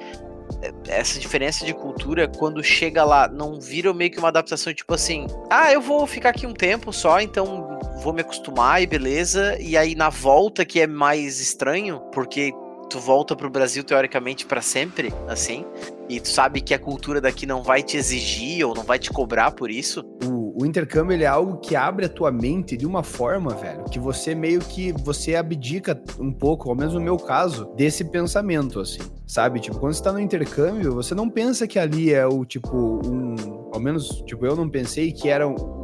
essa diferença de cultura, quando chega lá, não vira meio que uma adaptação, tipo assim, ah, eu vou ficar aqui um tempo só, então vou me acostumar e beleza. E aí na volta que é mais estranho, porque tu volta pro Brasil teoricamente para sempre, assim, e tu sabe que a cultura daqui não vai te exigir ou não vai te cobrar por isso. O, o intercâmbio ele é algo que abre a tua mente de uma forma, velho, que você meio que você abdica um pouco, ao menos no meu caso, desse pensamento, assim, sabe? Tipo, quando você tá no intercâmbio, você não pensa que ali é o tipo um, ao menos, tipo, eu não pensei que era um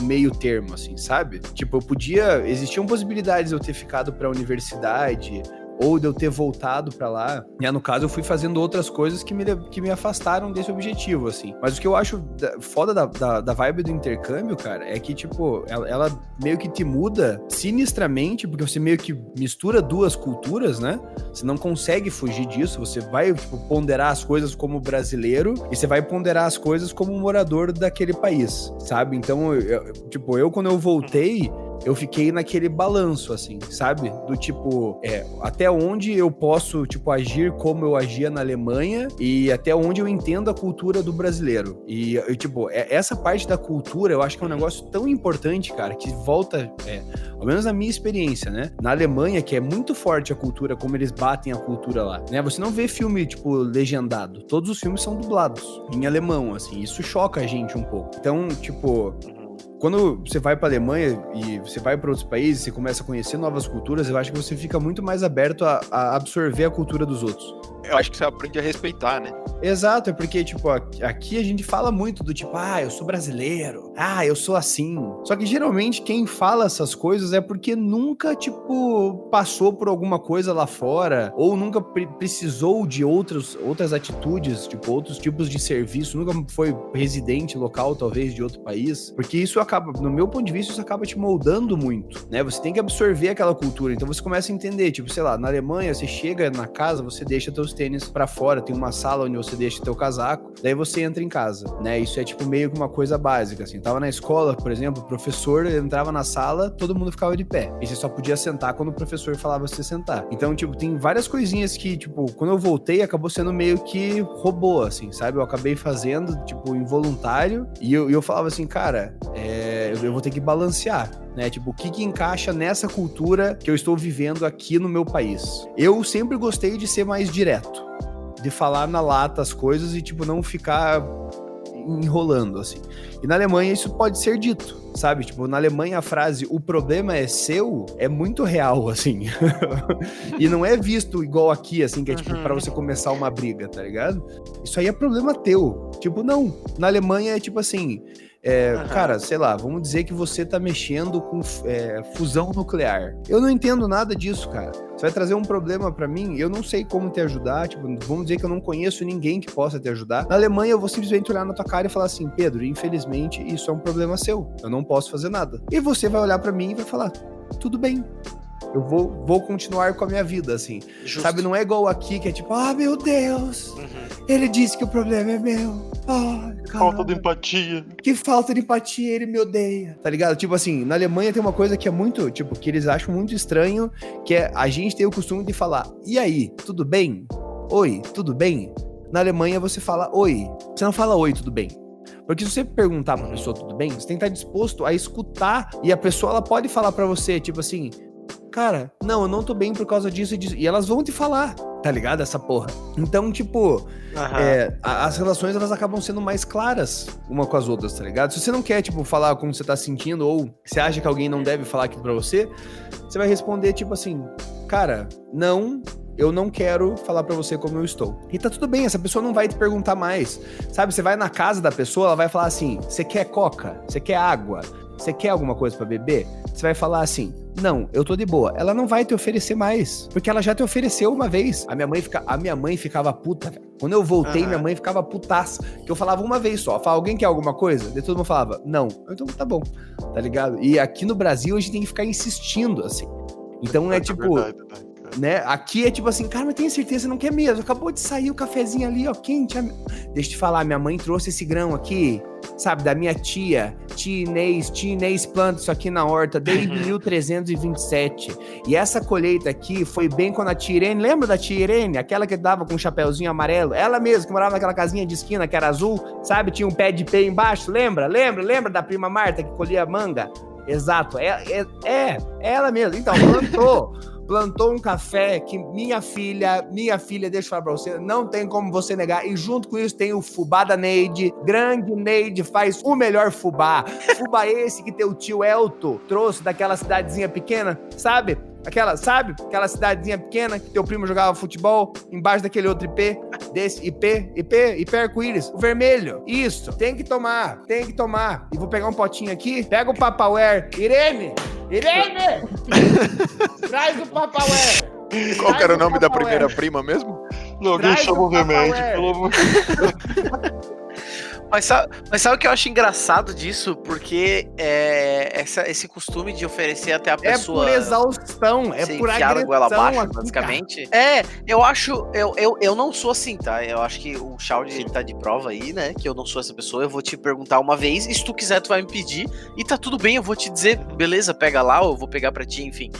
meio termo, assim, sabe? Tipo, eu podia. Existiam possibilidades de eu ter ficado pra universidade, ou de eu ter voltado para lá. E no caso, eu fui fazendo outras coisas que me, que me afastaram desse objetivo, assim. Mas o que eu acho foda da, da, da vibe do intercâmbio, cara, é que, tipo, ela, ela, meio que te muda sinistramente, porque você meio que mistura duas culturas, né? Você não consegue fugir disso, você vai, tipo, ponderar as coisas como brasileiro e você vai ponderar as coisas como morador daquele país, sabe? Então, eu, tipo, eu quando eu voltei eu fiquei naquele balanço, assim, sabe? Do tipo, é, até onde eu posso, tipo, agir como eu agia na Alemanha e até onde eu entendo a cultura do brasileiro. E, tipo, é, essa parte da cultura eu acho que é um negócio tão importante, cara, que volta, é, ao menos na minha experiência, né? Na Alemanha, que é muito forte a cultura, como eles batem a cultura lá, né? Você não vê filme, tipo, legendado. Todos os filmes são dublados em alemão, assim. Isso choca a gente um pouco. Então, tipo, quando você vai para a Alemanha e você vai para outros países, você começa a conhecer novas culturas, eu acho que você fica muito mais aberto a, a absorver a cultura dos outros eu acho que você aprende a respeitar, né? Exato, é porque, tipo, aqui a gente fala muito do tipo, ah, eu sou brasileiro, ah, eu sou assim. Só que geralmente quem fala essas coisas é porque nunca, tipo, passou por alguma coisa lá fora, ou nunca pre precisou de outros, outras atitudes, tipo, outros tipos de serviço, nunca foi residente local, talvez, de outro país. Porque isso acaba, no meu ponto de vista, isso acaba te moldando muito, né? Você tem que absorver aquela cultura. Então você começa a entender, tipo, sei lá, na Alemanha, você chega na casa, você deixa teus tênis para fora, tem uma sala onde você deixa teu casaco, daí você entra em casa, né? Isso é tipo meio que uma coisa básica, assim. Tava na escola, por exemplo, o professor entrava na sala, todo mundo ficava de pé. E você só podia sentar quando o professor falava você sentar. Então, tipo, tem várias coisinhas que, tipo, quando eu voltei, acabou sendo meio que robô, assim, sabe? Eu acabei fazendo, tipo, involuntário, e eu, eu falava assim, cara, é, eu vou ter que balancear né? Tipo, o que, que encaixa nessa cultura que eu estou vivendo aqui no meu país? Eu sempre gostei de ser mais direto, de falar na lata as coisas e, tipo, não ficar enrolando, assim. E na Alemanha isso pode ser dito, sabe? Tipo, na Alemanha a frase o problema é seu é muito real, assim. e não é visto igual aqui, assim, que é tipo, uhum. pra você começar uma briga, tá ligado? Isso aí é problema teu. Tipo, não. Na Alemanha é tipo assim. É, uhum. Cara, sei lá, vamos dizer que você tá mexendo com é, fusão nuclear. Eu não entendo nada disso, cara. Você vai trazer um problema para mim, eu não sei como te ajudar. Tipo, vamos dizer que eu não conheço ninguém que possa te ajudar. Na Alemanha, eu vou simplesmente olhar na tua cara e falar assim: Pedro, infelizmente, isso é um problema seu. Eu não posso fazer nada. E você vai olhar para mim e vai falar: tudo bem, eu vou, vou continuar com a minha vida, assim. Justo. Sabe, não é igual aqui que é tipo, ah, meu Deus, uhum. ele disse que o problema é meu. Ah, falta de empatia. Que falta de empatia, ele me odeia. Tá ligado? Tipo assim, na Alemanha tem uma coisa que é muito, tipo, que eles acham muito estranho, que é a gente tem o costume de falar, e aí, tudo bem? Oi, tudo bem? Na Alemanha você fala oi. Você não fala oi, tudo bem. Porque se você perguntar pra pessoa tudo bem, você tem que estar disposto a escutar e a pessoa ela pode falar para você, tipo assim, cara, não, eu não tô bem por causa disso e disso. E elas vão te falar, tá ligado? Essa porra. Então, tipo, uhum. é, as relações elas acabam sendo mais claras uma com as outras, tá ligado? Se você não quer, tipo, falar como você tá sentindo ou você acha que alguém não deve falar aquilo pra você, você vai responder, tipo assim, cara, não, eu não quero falar para você como eu estou. E tá tudo bem, essa pessoa não vai te perguntar mais. Sabe, você vai na casa da pessoa, ela vai falar assim: "Você quer coca? Você quer água? Você quer alguma coisa para beber?" Você vai falar assim: "Não, eu tô de boa". Ela não vai te oferecer mais, porque ela já te ofereceu uma vez. A minha mãe fica, a minha mãe ficava puta, Quando eu voltei, minha mãe ficava putaça, que eu falava uma vez só. Fala, alguém quer alguma coisa? Daí todo mundo falava: "Não". Então tá bom. Tá ligado? E aqui no Brasil a gente tem que ficar insistindo assim. Então é, é tipo, verdade, né? Né? Aqui é tipo assim, cara, mas tenho certeza, não quer mesmo. Acabou de sair o cafezinho ali, ó, quente. Deixa eu te falar, minha mãe trouxe esse grão aqui, sabe, da minha tia, tia Inês, tia Inês planta isso aqui na horta desde 1327. Uhum. E essa colheita aqui foi bem quando a tia Irene, lembra da tia Irene? Aquela que dava com um chapéuzinho amarelo? Ela mesma, que morava naquela casinha de esquina que era azul, sabe? Tinha um pé de pé embaixo, lembra? Lembra? Lembra da prima Marta que colhia manga? Exato, é, é, é ela mesmo. Então, plantou plantou um café que minha filha, minha filha, deixa eu falar pra você, não tem como você negar. E junto com isso tem o fubá da Neide. Grande Neide faz o melhor fubá. Fubá esse que teu tio Elto trouxe daquela cidadezinha pequena, sabe? Aquela, sabe? Aquela cidadezinha pequena que teu primo jogava futebol, embaixo daquele outro IP, desse IP, IP, IP arco-íris, o vermelho. Isso, tem que tomar, tem que tomar. E vou pegar um potinho aqui, pega o Papaware. Irene! Irene! Traz o Papaware! Qual que era o nome da primeira prima mesmo? Não, alguém chama o remédio, pelo amor Mas sabe, mas sabe o que eu acho engraçado disso? Porque é, essa, esse costume de oferecer até a pessoa. É por exaustão, é por agressão. goela abaixo, aqui, basicamente. Cara. É, eu acho. Eu, eu, eu não sou assim, tá? Eu acho que o Shaud tá de prova aí, né? Que eu não sou essa pessoa. Eu vou te perguntar uma vez, e se tu quiser, tu vai me pedir. E tá tudo bem, eu vou te dizer, beleza, pega lá, ou eu vou pegar pra ti, enfim.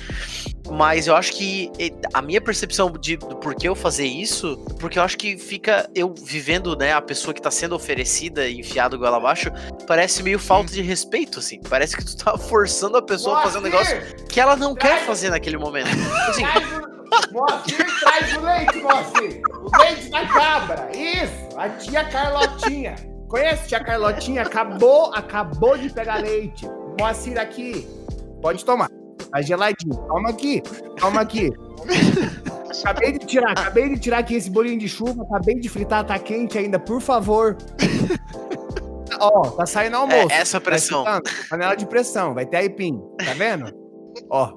Mas eu acho que a minha percepção de do porquê eu fazer isso, porque eu acho que fica eu vivendo, né, a pessoa que tá sendo oferecida e enfiado goela abaixo, parece meio falta de respeito, assim. Parece que tu tá forçando a pessoa a fazer um negócio que ela não traz, quer fazer naquele momento. Assim, Moacir traz o leite, Moacir! O leite da cabra! Isso! A tia Carlotinha! Conhece a tia Carlotinha? Acabou, acabou de pegar leite. Moacir aqui. Pode tomar. Tá geladinho. Calma aqui. Calma aqui. acabei de tirar, acabei de tirar aqui esse bolinho de chuva, acabei de fritar, tá quente ainda, por favor. Ó, tá saindo almoço. É, essa pressão. Tá panela de pressão, vai ter aipim, tá vendo? Ó.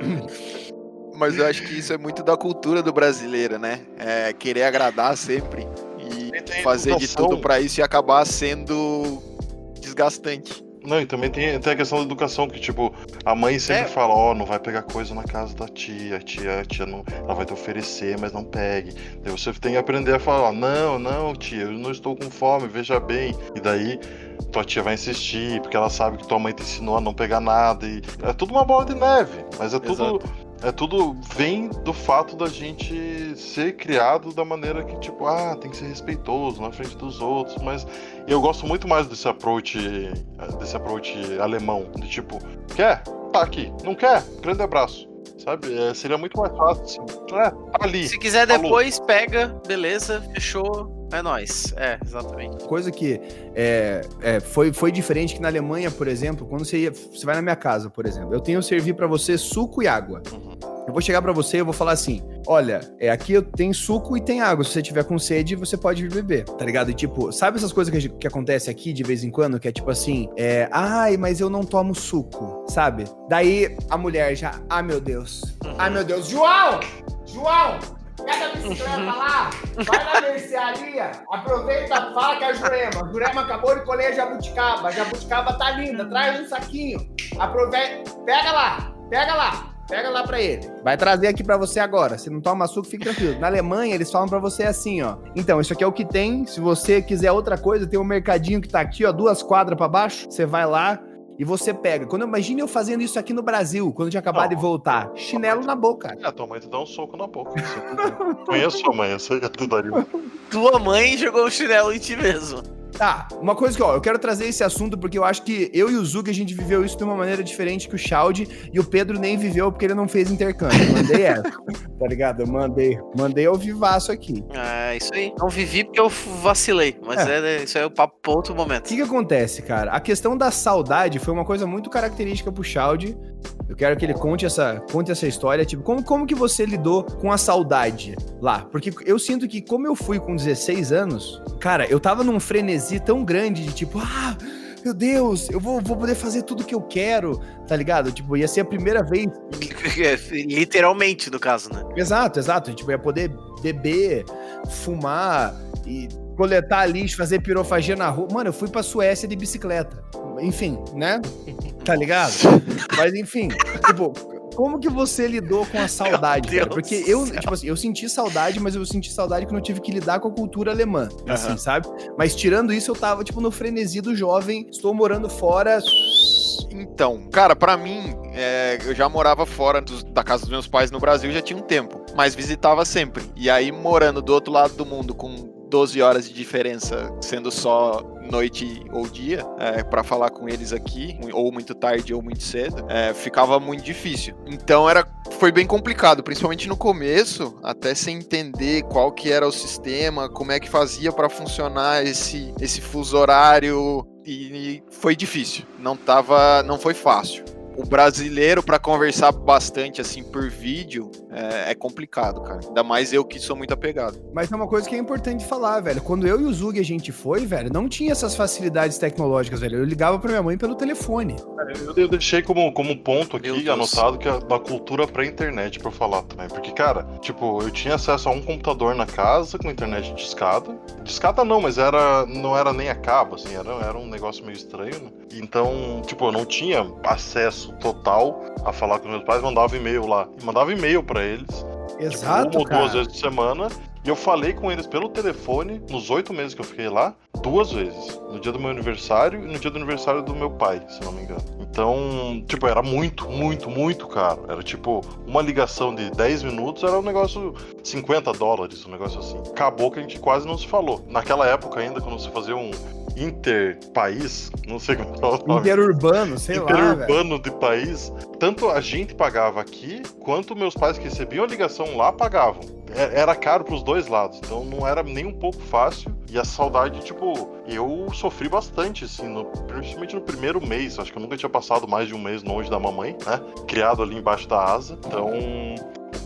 Mas eu acho que isso é muito da cultura do brasileiro, né? É querer agradar sempre e fazer de tudo para isso e acabar sendo desgastante. Não, e também tem, tem a questão da educação, que tipo, a mãe sempre é. fala, ó, oh, não vai pegar coisa na casa da tia, a tia, a tia não, ela vai te oferecer, mas não pegue. Daí você tem que aprender a falar, não, não, tia, eu não estou com fome, veja bem. E daí tua tia vai insistir, porque ela sabe que tua mãe te ensinou a não pegar nada. E é tudo uma bola de neve, mas é tudo. Exato é tudo vem do fato da gente ser criado da maneira que, tipo, ah, tem que ser respeitoso na frente dos outros, mas eu gosto muito mais desse approach, desse approach alemão, de tipo, quer? Tá aqui, não quer? Grande abraço. Sabe? É, seria muito mais fácil assim. É, tá ali. Se quiser falou. depois, pega, beleza, fechou. É nós, é, exatamente. Coisa que é, é, foi, foi diferente que na Alemanha, por exemplo, quando você ia, você vai na minha casa, por exemplo, eu tenho servir para você suco e água. Uhum. Eu vou chegar para você e vou falar assim: olha, é, aqui eu tenho suco e tem água. Se você tiver com sede, você pode vir beber, tá ligado? E tipo, sabe essas coisas que, que acontece aqui de vez em quando? Que é tipo assim, é, ai, mas eu não tomo suco, sabe? Daí a mulher já, ah, meu Deus, uhum. ah, meu Deus, João! João! Pega a bicicleta lá, vai na mercearia, aproveita, fala que a Jurema. A Jurema acabou de colher jabuticaba. A jabuticaba tá linda, traz um saquinho. Aproveita, pega lá, pega lá. Pega lá pra ele. Vai trazer aqui para você agora. Se não toma açúcar, fique tranquilo. Na Alemanha, eles falam para você assim, ó. Então, isso aqui é o que tem. Se você quiser outra coisa, tem um mercadinho que tá aqui, ó, duas quadras para baixo. Você vai lá, e você pega. Quando imagine eu fazendo isso aqui no Brasil, quando eu tinha acabado não, de voltar. Chinelo na boca. É, tua mãe te dá um soco na boca. Conheço sua mãe, eu sei que tu daria. Tua mãe jogou o chinelo em ti mesmo. Tá, uma coisa que, ó, eu quero trazer esse assunto porque eu acho que eu e o Zug a gente viveu isso de uma maneira diferente que o Chaldi e o Pedro nem viveu porque ele não fez intercâmbio. Eu mandei essa. tá ligado? Eu mandei, mandei ao vivaço aqui. É, isso aí. Não vivi porque eu vacilei, mas é. É, isso aí é o papo pra outro momento. O que, que acontece, cara? A questão da saudade foi uma coisa muito característica pro Chaldi. Eu quero que ele conte essa, conte essa história. Tipo, como, como que você lidou com a saudade lá? Porque eu sinto que, como eu fui com 16 anos, cara, eu tava num frenesi tão grande de tipo, ah meu Deus, eu vou, vou poder fazer tudo que eu quero, tá ligado? Tipo, ia ser a primeira vez. Literalmente, no caso, né? Exato, exato. Tipo, ia poder beber, fumar e coletar lixo, fazer pirofagia na rua. Mano, eu fui pra Suécia de bicicleta. Enfim, né? Tá ligado? Mas enfim, tipo, como que você lidou com a saudade, cara? Porque eu, tipo assim, eu senti saudade, mas eu senti saudade quando eu tive que lidar com a cultura alemã, uhum. assim, sabe? Mas tirando isso, eu tava, tipo, no frenesi do jovem, estou morando fora. Então, cara, para mim, é, eu já morava fora dos, da casa dos meus pais no Brasil já tinha um tempo, mas visitava sempre. E aí, morando do outro lado do mundo com 12 horas de diferença, sendo só noite ou dia, é, para falar com eles aqui, ou muito tarde ou muito cedo, é, ficava muito difícil. Então era, foi bem complicado, principalmente no começo, até sem entender qual que era o sistema, como é que fazia para funcionar esse, esse fuso horário e, e foi difícil. Não tava, não foi fácil o brasileiro para conversar bastante assim por vídeo é, é, complicado, cara. Ainda mais eu que sou muito apegado. Mas é uma coisa que é importante falar, velho. Quando eu e o Zug a gente foi, velho, não tinha essas facilidades tecnológicas, velho. Eu ligava pra minha mãe pelo telefone. Eu, eu deixei como, como ponto aqui anotado que é da cultura pré-internet pra falar também. Porque, cara, tipo, eu tinha acesso a um computador na casa com internet de escada. Discada não, mas era não era nem a cabo, assim, era, era um negócio meio estranho, né? Então, tipo, eu não tinha acesso total a falar com meus pais, mandava e-mail lá. E mandava e-mail para eles. Tipo, Exato. Tipo, uma ou duas vezes por semana. E eu falei com eles pelo telefone, nos oito meses que eu fiquei lá, duas vezes. No dia do meu aniversário e no dia do aniversário do meu pai, se não me engano. Então, tipo, era muito, muito, muito caro. Era tipo, uma ligação de 10 minutos era um negócio 50 dólares, um negócio assim. Acabou que a gente quase não se falou. Naquela época ainda, quando você fazia um, interpaís, não sei como é o nome. Interurbano, sei Interurbano lá. Interurbano de país. Tanto a gente pagava aqui, quanto meus pais que recebiam a ligação lá pagavam. É, era caro pros dois lados, então não era nem um pouco fácil. E a saudade, tipo, eu sofri bastante, assim, no, principalmente no primeiro mês. Acho que eu nunca tinha passado mais de um mês longe da mamãe, né? Criado ali embaixo da asa. Então,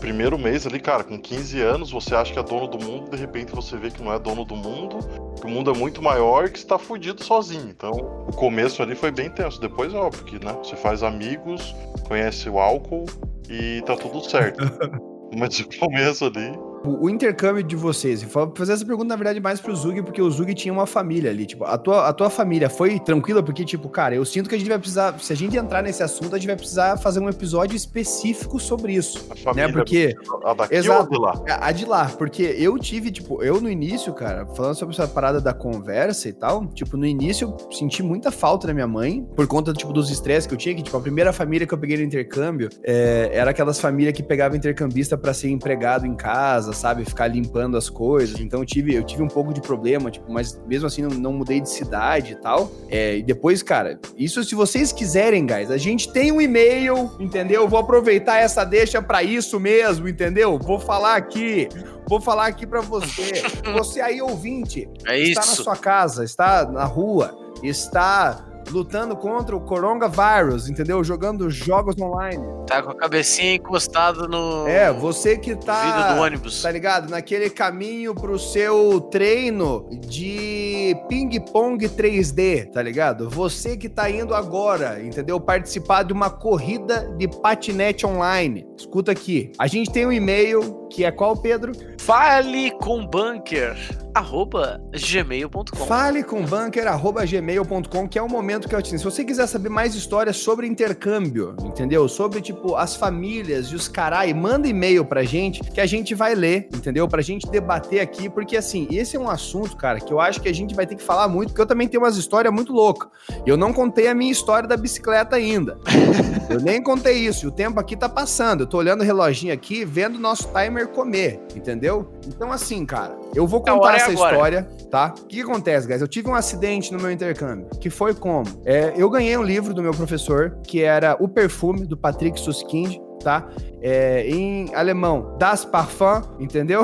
primeiro mês ali, cara, com 15 anos, você acha que é dono do mundo, de repente você vê que não é dono do mundo, que o mundo é muito maior e que está fudido sozinho. Então, o começo ali foi bem tenso. Depois, óbvio que, né, você faz amigos, conhece o álcool e tá tudo certo. Mas o começo ali o intercâmbio de vocês, vou fazer essa pergunta, na verdade, mais pro Zug, porque o Zug tinha uma família ali. Tipo, a tua, a tua família foi tranquila? Porque, tipo, cara, eu sinto que a gente vai precisar, se a gente entrar nesse assunto, a gente vai precisar fazer um episódio específico sobre isso. A família, né? Porque. A daqui exato, ou de lá? A de lá, porque eu tive, tipo, eu no início, cara, falando sobre essa parada da conversa e tal, tipo, no início eu senti muita falta da minha mãe, por conta, tipo, dos estresses que eu tinha, que, tipo, a primeira família que eu peguei no intercâmbio é, era aquelas famílias que pegavam intercambista para ser empregado em casa, sabe? Ficar limpando as coisas. Então eu tive, eu tive um pouco de problema, tipo, mas mesmo assim não, não mudei de cidade e tal. É, e depois, cara, isso se vocês quiserem, guys, a gente tem um e-mail, entendeu? Vou aproveitar essa deixa para isso mesmo, entendeu? Vou falar aqui. Vou falar aqui para você. Você aí, ouvinte, é está isso. na sua casa, está na rua, está lutando contra o coronavírus, entendeu? Jogando jogos online. Tá com a cabecinha encostada no. É, você que tá. Vidro do ônibus. Tá ligado? Naquele caminho pro seu treino de ping-pong 3D, tá ligado? Você que tá indo agora, entendeu? Participar de uma corrida de patinete online. Escuta aqui. A gente tem um e-mail que é qual, Pedro? Fale com bunker arroba gmail.com. Fale com bunker arroba gmail.com, que é o momento que eu te Se você quiser saber mais histórias sobre intercâmbio, entendeu? Sobre, tipo, as famílias e os carai, manda e-mail pra gente que a gente vai ler, entendeu? Pra gente debater aqui, porque assim, esse é um assunto, cara, que eu acho que a gente vai ter que falar muito, porque eu também tenho umas histórias muito loucas. Eu não contei a minha história da bicicleta ainda. Eu nem contei isso. O tempo aqui tá passando. Eu tô olhando o reloginho aqui, vendo o nosso timer comer, entendeu? Então, assim, cara, eu vou contar é essa história, tá? O que, que, acontece, guys? Eu tive um acidente no meu intercâmbio, que foi como? É, eu ganhei um livro do meu professor, que era O Perfume, do Patrick Suskind, tá? É, em alemão, Das Parfum, entendeu?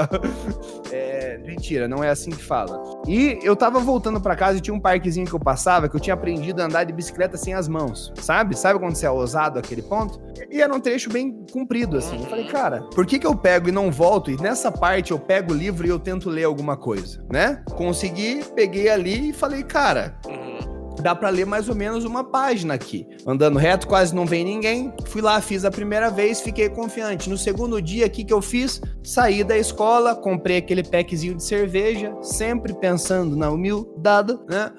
é, mentira, não é assim que fala. E eu tava voltando para casa e tinha um parquezinho que eu passava que eu tinha aprendido a andar de bicicleta sem as mãos, sabe? Sabe quando você é ousado aquele ponto? E era um trecho bem comprido, assim. Eu falei, cara, por que que eu pego e não volto? E nessa parte eu pego o livro e eu tento ler alguma coisa, né? Consegui, peguei ali e falei, cara. Dá para ler mais ou menos uma página aqui. Andando reto, quase não vem ninguém. Fui lá, fiz a primeira vez, fiquei confiante. No segundo dia, o que, que eu fiz? Saí da escola, comprei aquele packzinho de cerveja, sempre pensando na humildade, né?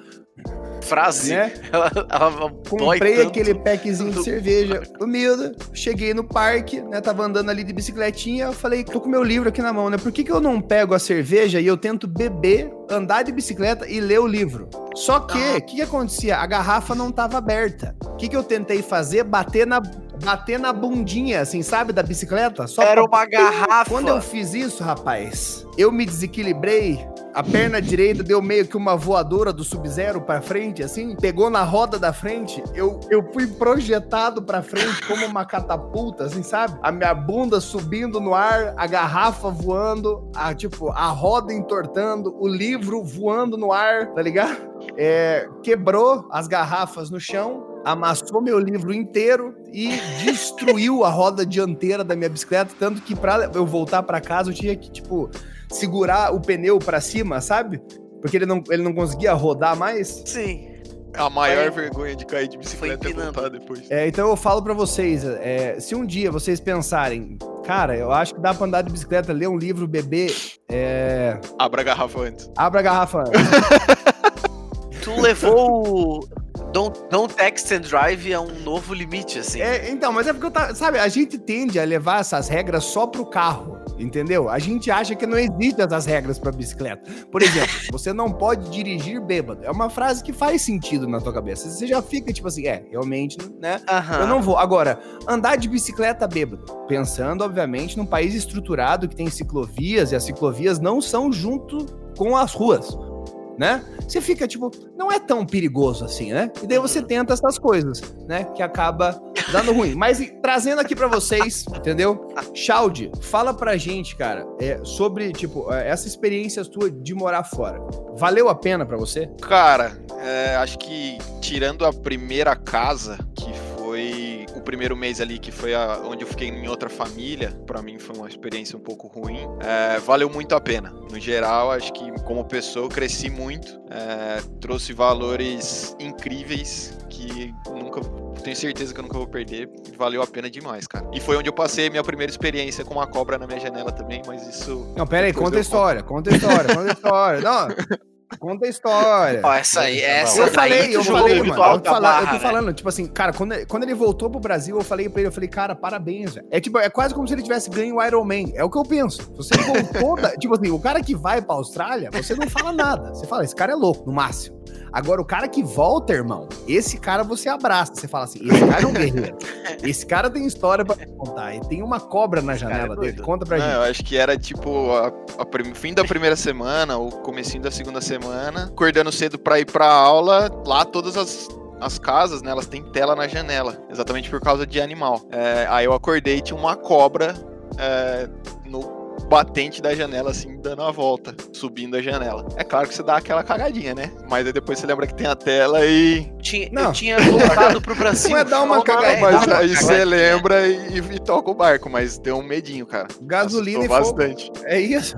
Frase. Né? Ela, ela Comprei aquele packzinho de cerveja humilde, cheguei no parque, né? Tava andando ali de bicicletinha, eu falei, tô com meu livro aqui na mão, né? Por que, que eu não pego a cerveja e eu tento beber, andar de bicicleta e ler o livro? Só que, o que, que acontecia? A garrafa não tava aberta. O que, que eu tentei fazer? Bater na bater na bundinha, assim, sabe, da bicicleta. Só Era pra... uma garrafa. Quando eu fiz isso, rapaz, eu me desequilibrei. A perna direita deu meio que uma voadora do Sub-Zero pra frente, assim, pegou na roda da frente. Eu, eu fui projetado pra frente como uma catapulta, assim, sabe? A minha bunda subindo no ar, a garrafa voando, a, tipo, a roda entortando, o livro voando no ar, tá ligado? É, quebrou as garrafas no chão, amassou meu livro inteiro e destruiu a roda dianteira da minha bicicleta, tanto que para eu voltar para casa eu tinha que, tipo, segurar o pneu para cima, sabe? Porque ele não, ele não conseguia rodar mais. Sim. A maior foi, vergonha de cair de bicicleta é voltar depois. É, então eu falo para vocês, é, se um dia vocês pensarem, cara, eu acho que dá pra andar de bicicleta, ler um livro, beber, é... Abra a garrafa antes. Abra a garrafa antes. tu levou Don't, don't text and drive é um novo limite, assim. É, então, mas é porque eu tá, sabe, a gente tende a levar essas regras só pro carro, entendeu? A gente acha que não existem essas regras pra bicicleta. Por exemplo, você não pode dirigir bêbado. É uma frase que faz sentido na tua cabeça. Você já fica tipo assim, é, realmente, né? Uhum. Eu não vou. Agora, andar de bicicleta bêbado. Pensando, obviamente, num país estruturado que tem ciclovias e as ciclovias não são junto com as ruas né? Você fica tipo, não é tão perigoso assim, né? E daí você uhum. tenta essas coisas, né? Que acaba dando ruim. Mas trazendo aqui para vocês, entendeu? Shaud, fala pra gente, cara, é, sobre, tipo, é, essa experiência tua de morar fora. Valeu a pena para você? Cara, é, acho que tirando a primeira casa, que primeiro mês ali que foi a, onde eu fiquei em outra família, para mim foi uma experiência um pouco ruim. É, valeu muito a pena. No geral, acho que como pessoa eu cresci muito, é, trouxe valores incríveis que nunca tenho certeza que eu nunca vou perder. Valeu a pena demais, cara. E foi onde eu passei minha primeira experiência com uma cobra na minha janela também, mas isso. Não, pera aí, conta a história, conta a história, conta a história. Não, Conta a história. Ó, essa aí, essa Eu falei, eu falei, mano. Eu, fala, eu tô falando, tipo assim, cara, quando, quando ele voltou pro Brasil, eu falei pra ele, eu falei, cara, parabéns, velho. É tipo, é quase como se ele tivesse ganho o Iron Man. É o que eu penso. Você voltou, da, tipo assim, o cara que vai pra Austrália, você não fala nada. Você fala, esse cara é louco, no máximo. Agora, o cara que volta, irmão, esse cara você abraça. Você fala assim, esse cara é um guerreiro. Esse cara tem história pra contar. E tem uma cobra na janela é dele. Conta pra não, gente. Eu acho que era tipo a, a fim da primeira semana, ou comecinho da segunda semana, acordando cedo pra ir pra aula, lá todas as as casas, né, elas têm tela na janela, exatamente por causa de animal. É, aí eu acordei e tinha uma cobra é, batente da janela, assim, dando a volta, subindo a janela. É claro que você dá aquela cagadinha, né? Mas aí depois você lembra que tem a tela e. Tinha, não. Eu tinha voltado pro Brasil. Não é dar uma cagadinha. Mas aí você lembra e, e, toca o barco, mas deu um medinho, cara. Gasolina e bastante. fogo. É isso.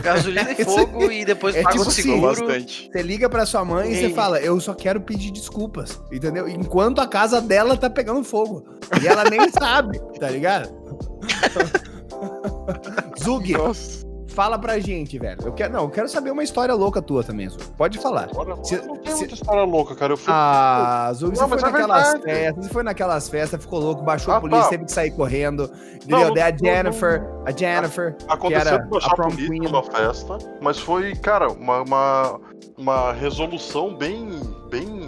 Gasolina e fogo e depois é paga tipo o assim, seguro. Bastante. Você liga pra sua mãe e, e você fala, eu só quero pedir desculpas, entendeu? Enquanto a casa dela tá pegando fogo. E ela nem sabe, tá ligado? Zug, Nossa. fala pra gente, velho. Eu quero, não, eu quero saber uma história louca tua também, Zug. Pode falar. se, não tem se... muita história louca, cara. Eu fui... Ah, Zug, você foi é naquelas festas, você foi naquelas festas, ficou louco, baixou ah, a polícia, tá. teve que sair correndo. Entendeu? Daí a Jennifer, não, a Jennifer, Aconteceu que baixar a, prom polícia queen. festa, mas foi, cara, uma, uma, uma resolução bem, bem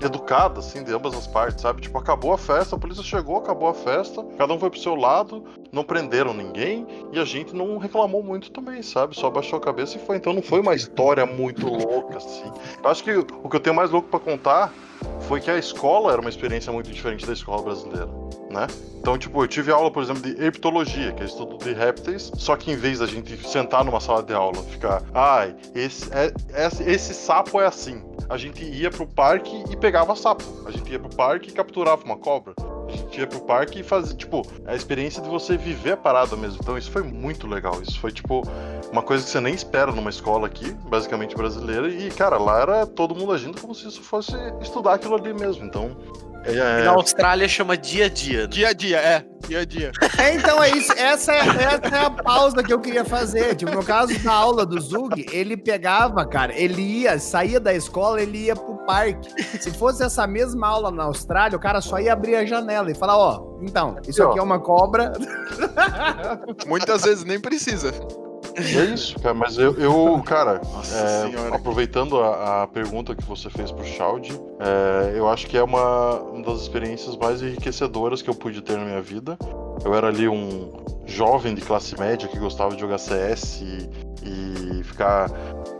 educada, assim, de ambas as partes, sabe? Tipo, acabou a festa, a polícia chegou, acabou a festa, cada um foi pro seu lado, não prenderam ninguém e a gente não reclamou muito também, sabe? Só baixou a cabeça e foi. Então não foi uma história muito louca, assim. Eu acho que o que eu tenho mais louco para contar foi que a escola era uma experiência muito diferente da escola brasileira, né? Então, tipo, eu tive aula, por exemplo, de herpetologia, que é estudo de répteis, só que em vez da gente sentar numa sala de aula, ficar, ai, esse, é, esse, esse sapo é assim, a gente ia pro parque e pegava sapo. A gente ia pro parque e capturava uma cobra. A gente ia pro parque e fazia, tipo, a experiência de você viver a parada mesmo. Então isso foi muito legal. Isso foi, tipo, uma coisa que você nem espera numa escola aqui, basicamente brasileira. E, cara, lá era todo mundo agindo como se isso fosse estudar aquilo ali mesmo. Então, é, na Austrália chama dia a dia. Dia a dia, é. Dia a dia. É, então é isso. Essa é, essa é a pausa que eu queria fazer. Tipo, no caso da aula do Zug, ele pegava, cara, ele ia, saía da escola, ele ia pro parque. Se fosse essa mesma aula na Austrália, o cara só ia abrir a janela e falar, ó, então, isso aqui é uma cobra. Muitas vezes nem precisa. É isso, cara, mas eu, eu cara, é, aproveitando a, a, pergunta que você fez pro Shaud, é, eu acho que é uma, uma das experiências mais enriquecedoras que eu pude ter na minha vida. Eu era ali um jovem de classe média que gostava de jogar CS e, e ficar,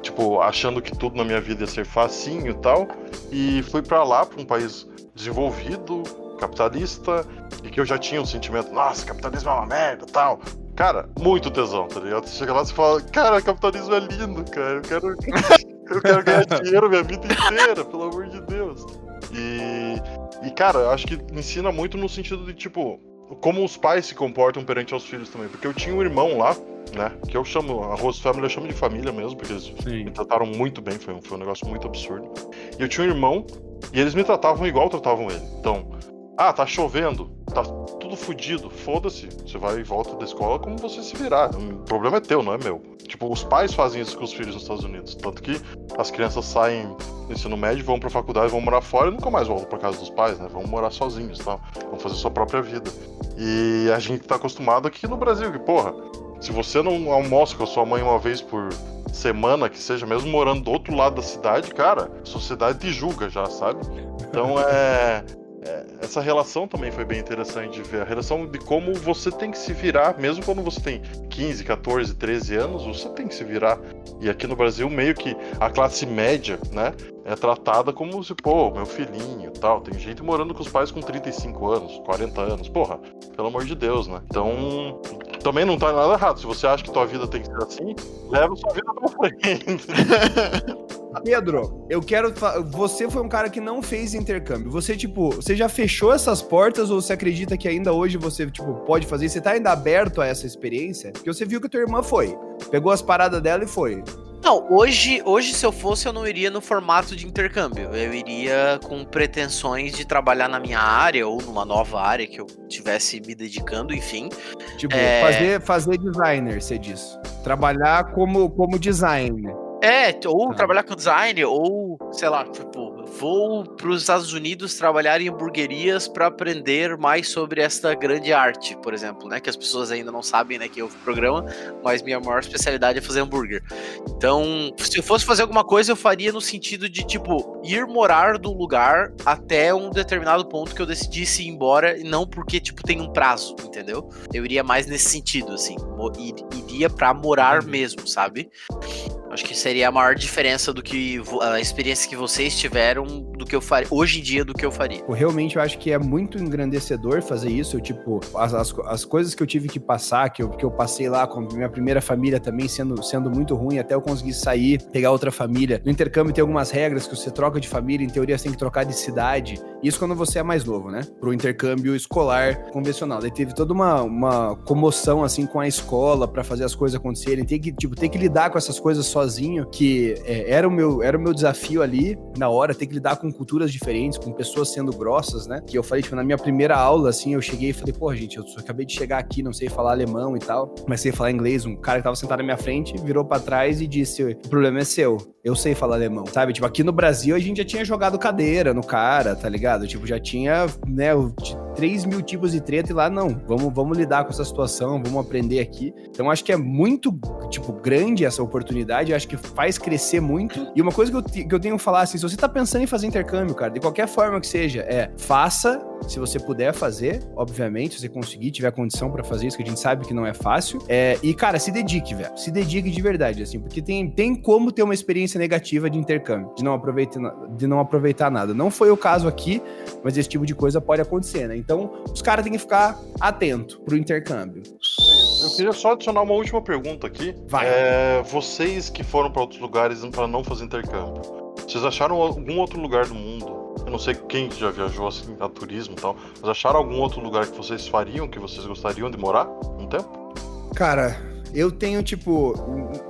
tipo, achando que tudo na minha vida ia ser facinho e tal. E fui para lá, para um país desenvolvido, capitalista, e que eu já tinha um sentimento, nossa, capitalismo é uma merda tal. Cara, muito tesão, tá ligado? Você chega lá e fala, cara, capitalismo é lindo, cara. Eu quero, eu quero ganhar dinheiro minha vida inteira, pelo amor de Deus. E, e, cara, eu acho que ensina muito no sentido de, tipo, como os pais se comportam perante aos filhos também. Porque eu tinha um irmão lá, né? Que eu chamo, a Rose Family eu chamo de família mesmo, porque eles Sim. me trataram muito bem, foi um, foi um negócio muito absurdo. E eu tinha um irmão, e eles me tratavam igual tratavam ele. Então, ah, tá chovendo, tá tudo fodido, foda-se. Você vai e volta da escola como você se virar. O problema é teu, não é meu. Tipo, os pais fazem isso com os filhos nos Estados Unidos. Tanto que as crianças saem do ensino médio, vão pra faculdade, vão morar fora e nunca mais voltam pra casa dos pais, né? Vão morar sozinhos tal. Vão fazer sua própria vida. E a gente tá acostumado aqui no Brasil, que, porra, se você não almoça com a sua mãe uma vez por semana, que seja, mesmo morando do outro lado da cidade, cara, a sociedade te julga já, sabe? Então é. É, essa relação também foi bem interessante de ver. A relação de como você tem que se virar, mesmo quando você tem 15, 14, 13 anos, você tem que se virar. E aqui no Brasil, meio que a classe média, né, é tratada como se, pô, meu filhinho tal. Tem gente morando com os pais com 35 anos, 40 anos. Porra, pelo amor de Deus, né? Então, também não tá nada errado. Se você acha que tua vida tem que ser assim, leva sua vida pra frente. Pedro, eu quero. Você foi um cara que não fez intercâmbio. Você, tipo, você já fechou essas portas ou você acredita que ainda hoje você, tipo, pode fazer? Você tá ainda aberto a essa experiência? Porque você viu que a tua irmã foi. Pegou as paradas dela e foi. Não, hoje, hoje se eu fosse, eu não iria no formato de intercâmbio. Eu iria com pretensões de trabalhar na minha área ou numa nova área que eu tivesse me dedicando, enfim. Tipo, é... fazer, fazer designer, você diz. Trabalhar como, como designer. É, ou ah. trabalhar com design, ou, sei lá, tipo, vou para os Estados Unidos trabalhar em hamburguerias para aprender mais sobre esta grande arte, por exemplo, né? Que as pessoas ainda não sabem, né, que eu programa, mas minha maior especialidade é fazer hambúrguer. Então, se eu fosse fazer alguma coisa, eu faria no sentido de, tipo, ir morar do lugar até um determinado ponto que eu decidisse ir embora, e não porque, tipo, tem um prazo, entendeu? Eu iria mais nesse sentido, assim, iria para morar mesmo, sabe? Acho que seria a maior diferença do que a experiência que vocês tiveram do que eu faria hoje em dia do que eu faria. Realmente eu acho que é muito engrandecedor fazer isso. Eu, tipo, as, as, as, coisas que eu tive que passar, que eu, que eu passei lá com minha primeira família também sendo, sendo muito ruim, até eu conseguir sair, pegar outra família. No intercâmbio tem algumas regras que você troca de família, em teoria você tem que trocar de cidade. Isso quando você é mais novo, né? Pro intercâmbio escolar convencional. Daí teve toda uma, uma comoção assim com a escola para fazer as coisas acontecerem. Tem que, tipo, tem que lidar com essas coisas só sozinho, que é, era, o meu, era o meu desafio ali, na hora, ter que lidar com culturas diferentes, com pessoas sendo grossas, né? Que eu falei, tipo, na minha primeira aula, assim, eu cheguei e falei, pô, gente, eu acabei de chegar aqui, não sei falar alemão e tal, mas sei falar inglês. Um cara que tava sentado na minha frente virou para trás e disse: o problema é seu, eu sei falar alemão, sabe? Tipo, aqui no Brasil a gente já tinha jogado cadeira no cara, tá ligado? Tipo, já tinha, né, 3 mil tipos de treta e lá não, vamos, vamos lidar com essa situação, vamos aprender aqui. Então acho que é muito, tipo, grande essa oportunidade, acho que faz crescer muito. E uma coisa que eu, que eu tenho que falar, assim, se você tá pensando em fazer intercâmbio, cara, de qualquer forma que seja, é faça se você puder fazer, obviamente, se você conseguir, tiver condição para fazer isso, que a gente sabe que não é fácil. É, e, cara, se dedique, velho. Se dedique de verdade, assim, porque tem, tem como ter uma experiência negativa de intercâmbio, de não, aproveitar, de não aproveitar nada. Não foi o caso aqui, mas esse tipo de coisa pode acontecer, né? Então, os caras têm que ficar atento pro intercâmbio. Eu queria só adicionar uma última pergunta aqui. Vai. É, vocês que foram para outros lugares para não fazer intercâmbio, vocês acharam algum outro lugar do mundo eu não sei quem já viajou assim a turismo e tal, mas acharam algum outro lugar que vocês fariam, que vocês gostariam de morar um tempo? Cara, eu tenho, tipo,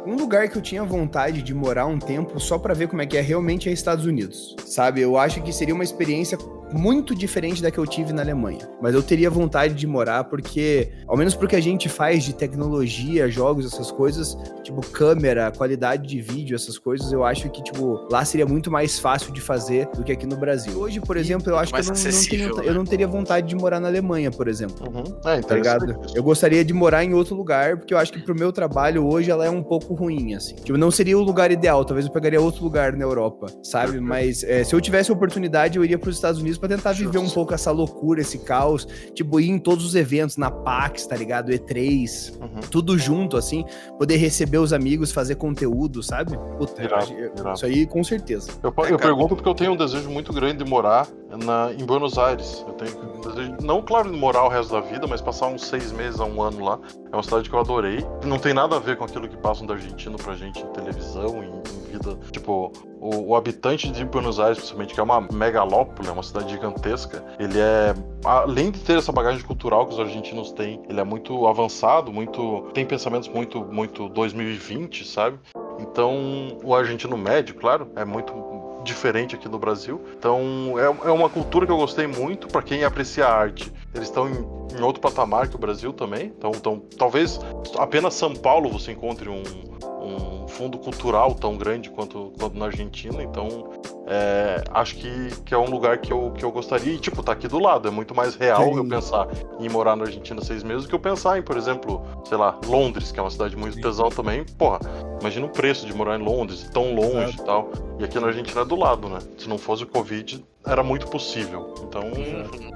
um lugar que eu tinha vontade de morar um tempo só para ver como é que é realmente é Estados Unidos, sabe? Eu acho que seria uma experiência muito diferente da que eu tive na Alemanha. Mas eu teria vontade de morar porque, ao menos porque a gente faz de tecnologia, jogos, essas coisas, tipo câmera, qualidade de vídeo, essas coisas, eu acho que, tipo, lá seria muito mais fácil de fazer do que aqui no Brasil. Hoje, por exemplo, eu acho que eu não, não tenho, né? eu não teria vontade de morar na Alemanha, por exemplo. Uhum. É, tá ligado? Eu gostaria de morar em outro lugar, porque eu acho que pro meu trabalho hoje ela é um pouco ruim, assim. Tipo, não seria o lugar ideal, talvez eu pegaria outro lugar na Europa, sabe? Mas é, se eu tivesse oportunidade, eu iria pros Estados Unidos para tentar viver um pouco essa loucura, esse caos, tipo, ir em todos os eventos, na PAX, tá ligado? E3, uhum. tudo junto, assim, poder receber os amigos, fazer conteúdo, sabe? Puta, irado, irado. isso aí com certeza. Eu, eu pergunto porque eu tenho um desejo muito grande de morar na, em Buenos Aires. Eu tenho um desejo, não, claro, de morar o resto da vida, mas passar uns seis meses a um ano lá. É uma cidade que eu adorei. Não tem nada a ver com aquilo que passam da Argentina pra gente em televisão, em, em vida. Tipo, o, o, habitante de Buenos Aires, principalmente, que é uma megalópole, é uma cidade gigantesca, ele é. Além de ter essa bagagem cultural que os argentinos têm, ele é muito avançado, muito. tem pensamentos muito, muito 2020, sabe? Então, o argentino médio, claro, é muito diferente aqui no Brasil. Então é, é uma cultura que eu gostei muito para quem aprecia a arte. Eles estão em, em, outro patamar que o Brasil também. Então, então talvez apenas São Paulo você encontre um, um fundo cultural tão grande quanto, quanto na Argentina. Então é, acho que, que é um lugar que eu, que eu gostaria. E, tipo, tá aqui do lado. É muito mais real Sim. eu pensar em morar na Argentina seis meses do que eu pensar em, por exemplo, sei lá, Londres, que é uma cidade muito Sim. tesão também. Porra, imagina o preço de morar em Londres, tão longe e tal. E aqui na Argentina é do lado, né? Se não fosse o Covid, era muito possível. Então,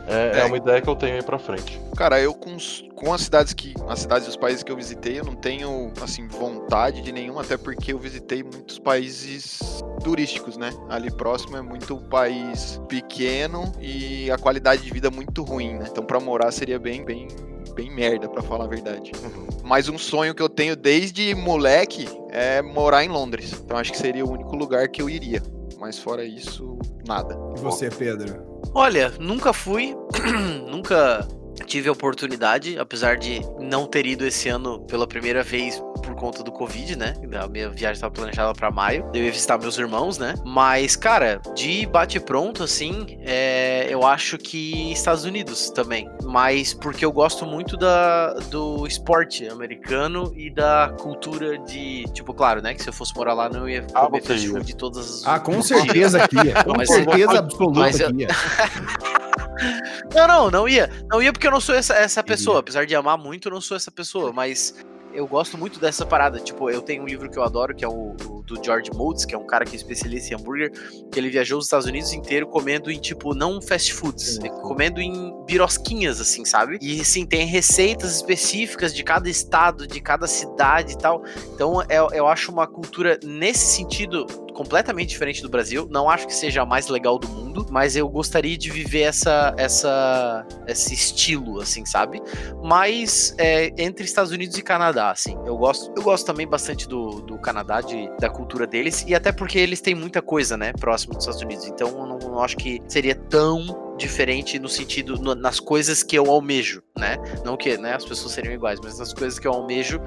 é, é, é, uma ideia que eu tenho aí pra frente. Cara, eu com, com as cidades que. As cidades dos países que eu visitei, eu não tenho, assim, vontade de nenhum, até porque eu visitei muitos países turísticos, né? Ali próximo é muito país pequeno e a qualidade de vida muito ruim, né? Então, pra morar seria bem, bem bem merda, para falar a verdade. Uhum. Mas um sonho que eu tenho desde moleque é morar em Londres. Então acho que seria o único lugar que eu iria. Mas fora isso, nada. E você, Pedro? Olha, nunca fui, nunca tive a oportunidade, apesar de não ter ido esse ano pela primeira vez conta do Covid, né? A minha viagem estava planejada para maio. Eu ia visitar meus irmãos, né? Mas, cara, de bate-pronto, assim, é, eu acho que Estados Unidos também. Mas porque eu gosto muito da, do esporte americano e da cultura de. Tipo, claro, né? Que se eu fosse morar lá, não ia ah, comer ah, fast food de todas as. Ah, com certeza aqui. Com mas, certeza absoluta mas, aqui. não, não, não ia. Não ia porque eu não sou essa, essa pessoa. Apesar de amar muito, eu não sou essa pessoa. Mas eu gosto muito dessa parada. Tipo, eu tenho um livro que eu adoro, que é o, o do George Moulds, que é um cara que é especialista em hambúrguer, que ele viajou os Estados Unidos inteiro comendo em, tipo, não fast foods, uhum. comendo em birosquinhas, assim, sabe? E, assim, tem receitas específicas de cada estado, de cada cidade e tal. Então, eu, eu acho uma cultura, nesse sentido, completamente diferente do Brasil. Não acho que seja a mais legal do mundo, mas eu gostaria de viver essa, essa, esse estilo, assim, sabe? Mas é, entre Estados Unidos e Canadá, assim. Eu gosto, eu gosto também bastante do, do Canadá, de, da cultura deles, e até porque eles têm muita coisa, né, próximo dos Estados Unidos. Então eu não, não acho que seria tão diferente no sentido no, nas coisas que eu almejo, né? Não que né, as pessoas seriam iguais, mas nas coisas que eu almejo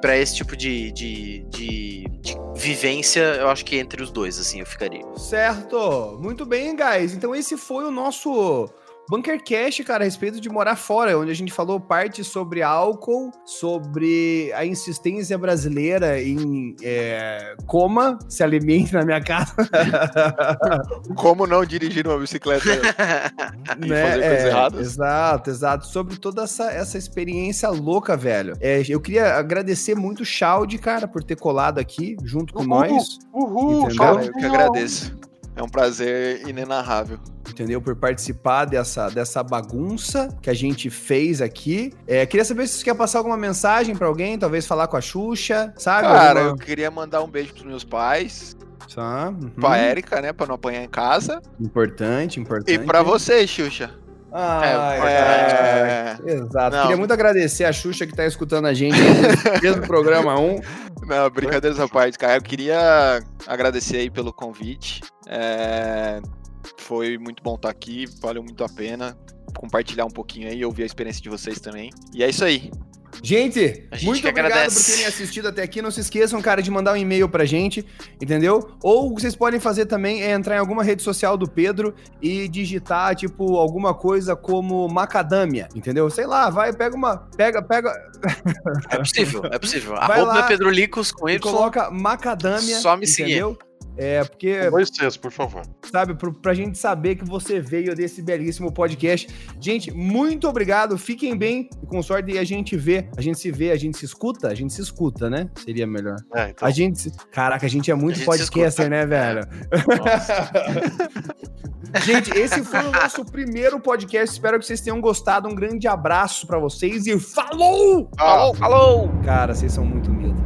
para esse tipo de, de, de, de, vivência, eu acho que entre os dois, assim, eu ficaria. Certo! Muito bem, guys. Então esse foi o nosso Bunker Cash, cara, a respeito de morar fora, onde a gente falou parte sobre álcool, sobre a insistência brasileira em é, coma, se alimente na minha casa. Como não dirigir uma bicicleta e né? fazer coisas é, erradas. Exato, exato. Sobre toda essa, essa experiência louca, velho. É, eu queria agradecer muito o Chalde, cara, por ter colado aqui junto com uhul, nós. Uhul, Cara, eu que agradeço. É um prazer inenarrável. Entendeu? Por participar dessa, dessa bagunça que a gente fez aqui. É, queria saber se você quer passar alguma mensagem para alguém, talvez falar com a Xuxa, sabe? Cara, alguma... eu queria mandar um beijo pros meus pais. Tá. Uhum. Pra Érica, né? Pra não apanhar em casa. Importante, importante. E pra você, Xuxa. Ah, é, é, Exato. Não. Queria muito agradecer a Xuxa que tá escutando a gente desde o programa 1. Não, brincadeiras à parte, cara. Eu queria agradecer aí pelo convite. É... Foi muito bom estar aqui, valeu muito a pena compartilhar um pouquinho aí, ouvir a experiência de vocês também. E é isso aí. Gente, gente muito obrigado agradece. por terem assistido até aqui. Não se esqueçam, cara, de mandar um e-mail pra gente, entendeu? Ou vocês podem fazer também é entrar em alguma rede social do Pedro e digitar, tipo, alguma coisa como macadâmia, entendeu? Sei lá, vai, pega uma. Pega, pega. É possível, é possível. Vai Arroba lá, Pedro Licos com Y. Coloca macadâmia. Só me entendeu? seguir. É, porque. Dois textos, por favor. Sabe, pra, pra gente saber que você veio desse belíssimo podcast. Gente, muito obrigado. Fiquem bem e com sorte e a gente vê. A gente se vê, a gente se escuta? A gente se escuta, né? Seria melhor. É, então... A gente. Se... Caraca, a gente é muito podcaster, né, velho? gente, esse foi o nosso primeiro podcast. Espero que vocês tenham gostado. Um grande abraço para vocês e falou! Falou, falou! Cara, vocês são muito humildes.